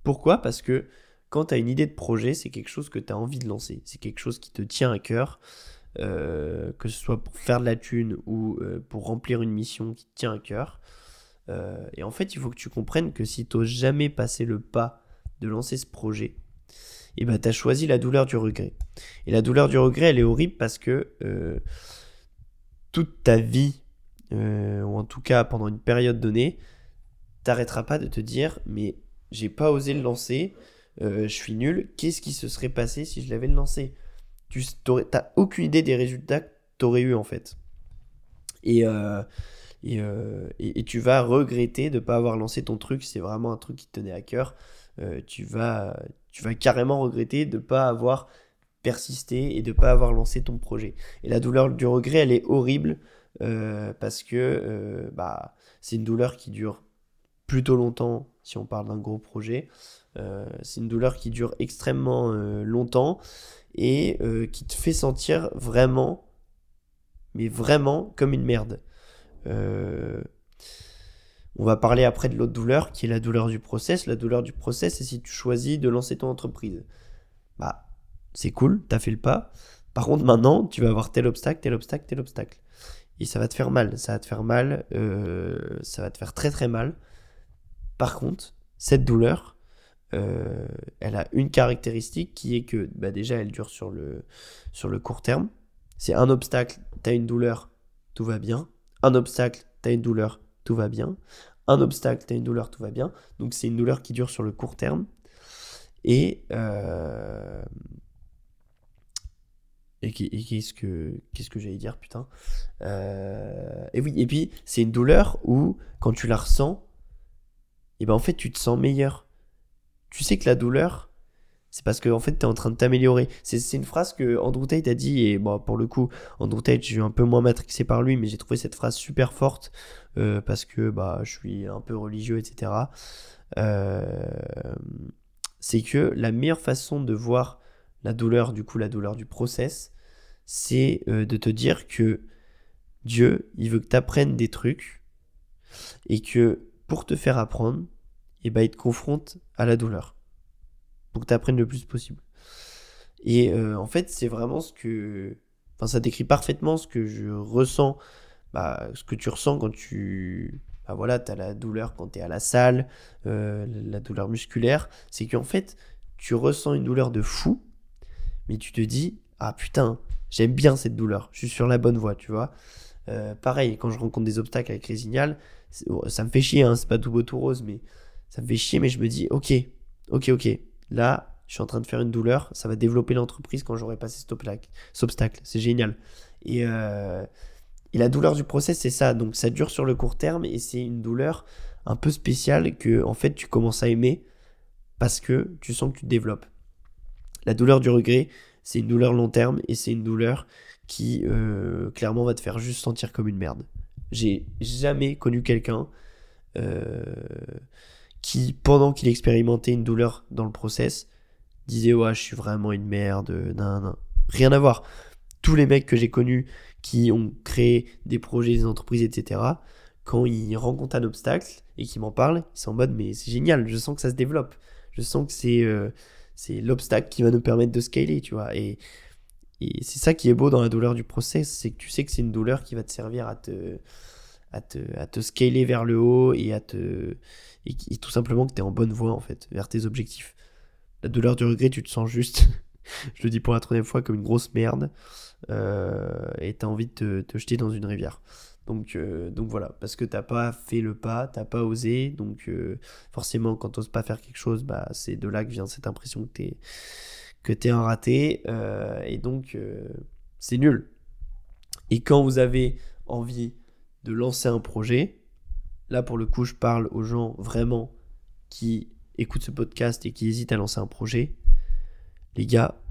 Pourquoi? Parce que quand tu as une idée de projet, c'est quelque chose que tu as envie de lancer. C'est quelque chose qui te tient à cœur. Euh, que ce soit pour faire de la thune ou euh, pour remplir une mission qui te tient à cœur. Euh, et en fait, il faut que tu comprennes que si tu n'oses jamais passer le pas de lancer ce projet, et eh ben, tu as choisi la douleur du regret. Et la douleur du regret, elle est horrible parce que toute ta vie, ou en tout cas pendant une période donnée, t'arrêteras pas de te dire mais j'ai pas osé le lancer, je suis nul, qu'est-ce qui se serait passé si je l'avais lancé? Tu n'as aucune idée des résultats que tu aurais eu en fait. Euh, euh, et, et, tu vas regretter de ne pas avoir lancé ton truc, c'est vraiment un truc qui te tenait à cœur. Euh, tu, vas, tu vas carrément regretter de ne pas avoir persisté et de ne pas avoir lancé ton projet. Et la douleur du regret, elle est horrible parce que bah, c'est une douleur qui dure plutôt longtemps si on parle d'un gros projet. c'est une douleur qui dure extrêmement longtemps et euh, qui te fait sentir vraiment, mais vraiment comme une merde. Euh, on va parler après de l'autre douleur qui est la douleur du process. La douleur du process, c'est si tu choisis de lancer ton entreprise. Bah, c'est cool, t'as fait le pas. Par contre, maintenant, tu vas avoir tel obstacle, tel obstacle, tel obstacle. Et ça va te faire mal. Ça va te faire mal. Euh, ça va te faire très très mal. Par contre, cette douleur, euh, elle a une caractéristique qui est que bah déjà elle dure sur le, sur le court terme. C'est un obstacle, tu as une douleur, tout va bien. Un obstacle, tu as une douleur, tout va bien. Un obstacle, tu as une douleur, tout va bien. Donc c'est une douleur qui dure sur le court terme. Et, euh, et qu'est-ce que, qu'est-ce que j'allais dire, putain euh, Et oui, et puis c'est une douleur où quand tu la ressens, et ben en fait tu te sens meilleur tu sais que la douleur, c'est parce que en fait, tu es en train de t'améliorer. C'est une phrase que Andrew Tate a dit, et bon, pour le coup, Andrew Tate, je suis un peu moins matrixé par lui, mais j'ai trouvé cette phrase super forte euh, parce que bah, je suis un peu religieux, etc. Euh, c'est que la meilleure façon de voir la douleur, du coup, la douleur du process, c'est euh, de te dire que Dieu, il veut que tu apprennes des trucs et que pour te faire apprendre, et bah, il te confronte à la douleur. Pour que tu apprennes le plus possible. Et euh, en fait, c'est vraiment ce que. Enfin, ça décrit parfaitement ce que je ressens, bah, ce que tu ressens quand tu. Bah voilà, tu as la douleur quand tu es à la salle, euh, la douleur musculaire. C'est qu'en fait, tu ressens une douleur de fou, mais tu te dis Ah putain, j'aime bien cette douleur, je suis sur la bonne voie, tu vois. Euh, pareil, quand je rencontre des obstacles avec Résignal, ça me fait chier, hein, c'est pas tout beau tout rose, mais ça me fait chier, mais je me dis, ok, ok, ok, là, je suis en train de faire une douleur, ça va développer l'entreprise quand j'aurai passé cet obstacle. C'est génial. Et, euh, et, la douleur du process, c'est ça. Donc ça dure sur le court terme et c'est une douleur un peu spéciale que en fait tu commences à aimer parce que tu sens que tu te développes. La douleur du regret, c'est une douleur long terme et c'est une douleur qui euh, clairement va te faire juste sentir comme une merde. J'ai jamais connu quelqu'un euh, qui, pendant qu'il expérimentait une douleur dans le process, disait Ouais, je suis vraiment une merde, nan, Rien à voir. Tous les mecs que j'ai connus qui ont créé des projets, des entreprises, etc., quand ils rencontrent un obstacle et qu'ils m'en parlent, ils sont en mode Mais c'est génial, je sens que ça se développe. Je sens que c'est euh, c'est l'obstacle qui va nous permettre de scaler, tu vois. Et, et c'est ça qui est beau dans la douleur du process, c'est que tu sais que c'est une douleur qui va te servir à te, à te, scaler vers le haut et à te et, tout simplement que tu es en bonne voie en fait, vers tes objectifs. La douleur du regret, tu te sens juste je le dis pour la troisième fois, comme une grosse merde. et t'as envie de te, jeter dans une rivière. Donc, donc voilà, parce que t'as pas fait le pas, t'as pas osé. Donc forcément, quand t'oses pas faire quelque chose, bah, c'est de là que vient cette impression que t'es que t'es un raté. et donc, c'est nul. Et quand vous avez envie de lancer un projet, là pour le coup je parle aux gens vraiment qui écoutent ce podcast et qui hésitent à lancer un projet, les gars,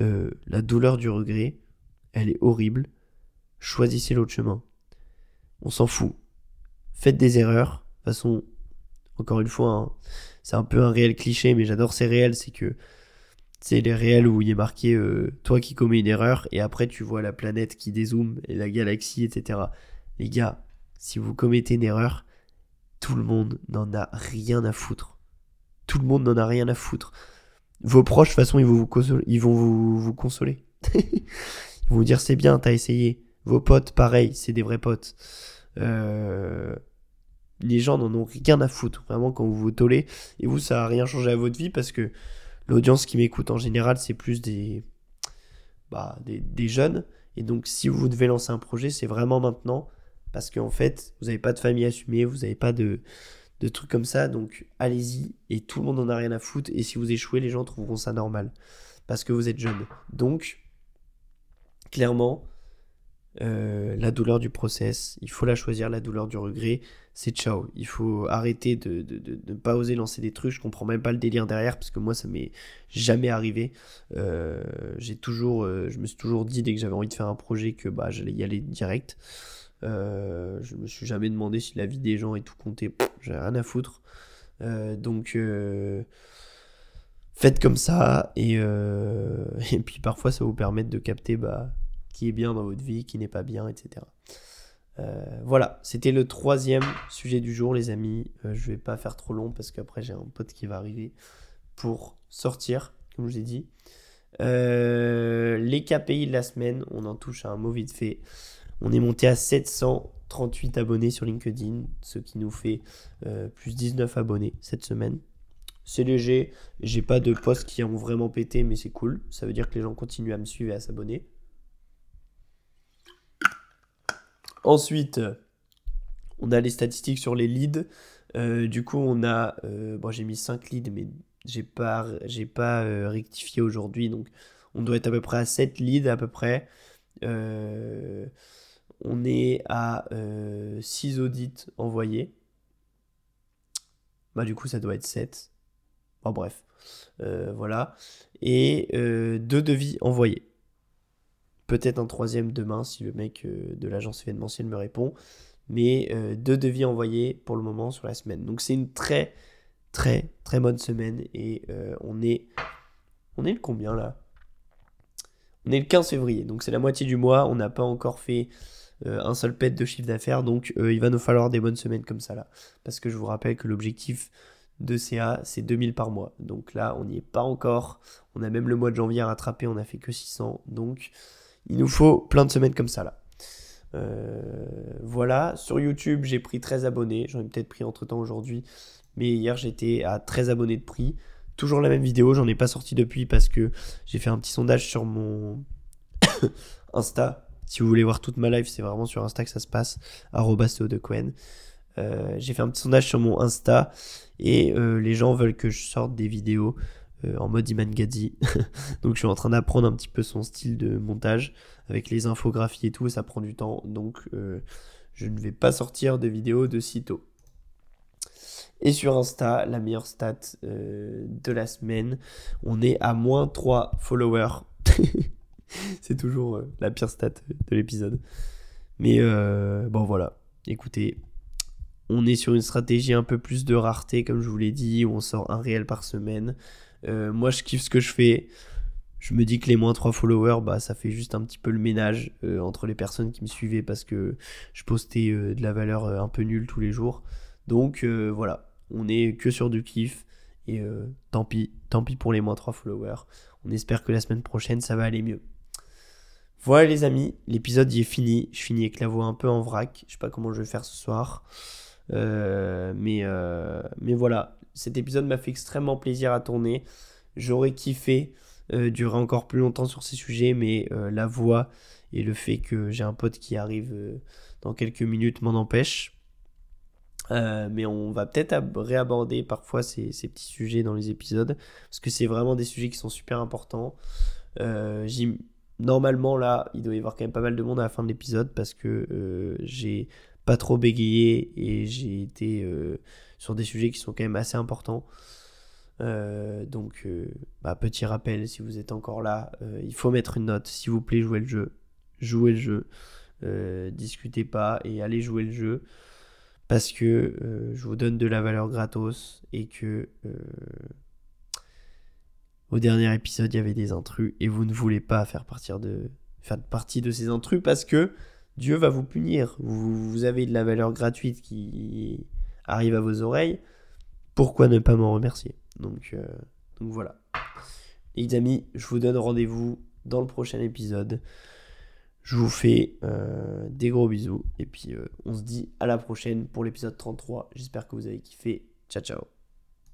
euh, la douleur du regret, elle est horrible. Choisissez l'autre chemin. On s'en fout. Faites des erreurs. De toute façon, encore une fois, hein, c'est un peu un réel cliché, mais j'adore ces réels. C'est que c'est les réels où il est marqué euh, toi qui commets une erreur et après tu vois la planète qui dézoome et la galaxie, etc. Les gars, si vous commettez une erreur, tout le monde n'en a rien à foutre. Tout le monde n'en a rien à foutre. Vos proches, de toute façon, ils vont vous consoler. Ils vont vous, consoler. ils vont vous dire c'est bien, t'as essayé. Vos potes, pareil, c'est des vrais potes. Euh, les gens n'en ont rien à foutre, vraiment, quand vous vous tolez. Et vous, ça n'a rien changé à votre vie parce que l'audience qui m'écoute en général, c'est plus des, bah, des, jeunes. Et donc, si vous devez lancer un projet, c'est vraiment maintenant. Parce qu'en fait, vous n'avez pas de famille assumée, vous n'avez pas de, trucs comme ça. Donc, allez-y. Et tout le monde n'en a rien à foutre. Et si vous échouez, les gens trouveront ça normal. Parce que vous êtes jeune. Donc, clairement, euh, la douleur du process, il faut la choisir, la douleur du regret, c'est ciao. Il faut arrêter de ne pas oser lancer des trucs. Je comprends même pas le délire derrière parce que moi ça m'est jamais arrivé. Euh, j'ai toujours, euh, je me suis toujours dit dès que j'avais envie de faire un projet que bah j'allais y aller direct. Je me suis jamais demandé si la vie des gens et tout comptait. J'ai rien à foutre. donc faites comme ça et, et puis parfois ça vous permet de capter bah qui est bien dans votre vie, qui n'est pas bien, etc. Euh, voilà, c'était le troisième sujet du jour, les amis. Euh, je vais pas faire trop long parce qu'après j'ai un pote qui va arriver pour sortir, comme je l'ai dit. Euh, les KPI de la semaine, on en touche à un mot vite fait. On est monté à 738 abonnés sur LinkedIn, ce qui nous fait plus 19 abonnés cette semaine. C'est léger, j'ai pas de posts qui ont vraiment pété, mais c'est cool. Ça veut dire que les gens continuent à me suivre et à s'abonner. Ensuite, on a les statistiques sur les leads. Euh, du coup, on a. Euh, bon, j'ai mis 5 leads, mais j'ai pas, pas euh, rectifié aujourd'hui. Donc, on doit être à peu près à 7 leads, à peu près. On est à 6 audits envoyés. Bah, du coup, ça doit être 7. Bon, bref. voilà. Et 2 devis envoyés. Peut-être un troisième demain si le mec euh, de l'agence événementielle me répond. Mais euh, deux devis envoyés pour le moment sur la semaine. Donc c'est une très très très bonne semaine. Et euh, on est. On est le combien là? On est le 15 février. Donc c'est la moitié du mois. On n'a pas encore fait un seul pet de chiffre d'affaires. Donc il va nous falloir des bonnes semaines comme ça là. Parce que je vous rappelle que l'objectif de CA, c'est 2000 par mois. Donc là, on n'y est pas encore. On a même le mois de janvier à rattraper, on n'a fait que 600. Donc il nous faut plein de semaines comme ça là. Euh, voilà, sur YouTube, j'ai pris 13 abonnés. J'en ai peut-être pris entre temps aujourd'hui. Mais hier, j'étais à 13 abonnés de prix. Toujours la même vidéo, j'en ai pas sorti depuis parce que j'ai fait un petit sondage sur mon Insta. Si vous voulez voir toute ma live, c'est vraiment sur Insta que ça se passe. Euh, j'ai fait un petit sondage sur mon Insta et euh, les gens veulent que je sorte des vidéos euh, en mode Iman Gadzi. donc je suis en train d'apprendre un petit peu son style de montage avec les infographies et tout, et ça prend du temps. Donc je ne vais pas sortir de vidéo de sitôt. Et sur Insta, la meilleure stat de la semaine, on est à moins 3 followers. C'est toujours la pire stat de l'épisode. Mais bon voilà, écoutez, on est sur une stratégie un peu plus de rareté, comme je vous l'ai dit, où on sort un réel par semaine. Euh, moi, je kiffe ce que je fais. Je me dis que les moins 3 followers, bah, ça fait juste un petit peu le ménage euh, entre les personnes qui me suivaient parce que je postais euh, de la valeur un peu nulle tous les jours. Donc voilà, on est que sur du kiff. Et tant pis, tant pis pour les moins 3 followers. On espère que la semaine prochaine, ça va aller mieux. Voilà les amis, l'épisode y est fini. Je finis avec la voix un peu en vrac. Je sais pas comment je vais faire ce soir. mais, mais voilà, cet épisode m'a fait extrêmement plaisir à tourner. J'aurais kiffé durer encore plus longtemps sur ces sujets, mais la voix et le fait que j'ai un pote qui arrive dans quelques minutes m'en empêche. mais on va peut-être réaborder parfois ces, ces, petits sujets dans les épisodes, parce que c'est vraiment des sujets qui sont super importants. Normalement, là, il doit y avoir quand même pas mal de monde à la fin de l'épisode, parce que j'ai pas trop bégayé et j'ai été sur des sujets qui sont quand même assez importants. Euh, donc, euh, bah, petit rappel, si vous êtes encore là, euh, il faut mettre une note. S'il vous plaît, jouez le jeu. Jouez le jeu. discutez pas et allez jouer le jeu. Parce que je vous donne de la valeur gratos et que au dernier épisode, il y avait des intrus et vous ne voulez pas faire, partir de, faire partie de ces intrus parce que Dieu va vous punir. vous avez de la valeur gratuite qui arrive à vos oreilles. Pourquoi ne pas m'en remercier? Donc, euh, donc voilà. Les amis, je vous donne rendez-vous dans le prochain épisode. Je vous fais euh, des gros bisous. Et puis euh, on se dit à la prochaine pour l'épisode 33. J'espère que vous avez kiffé. Ciao ciao.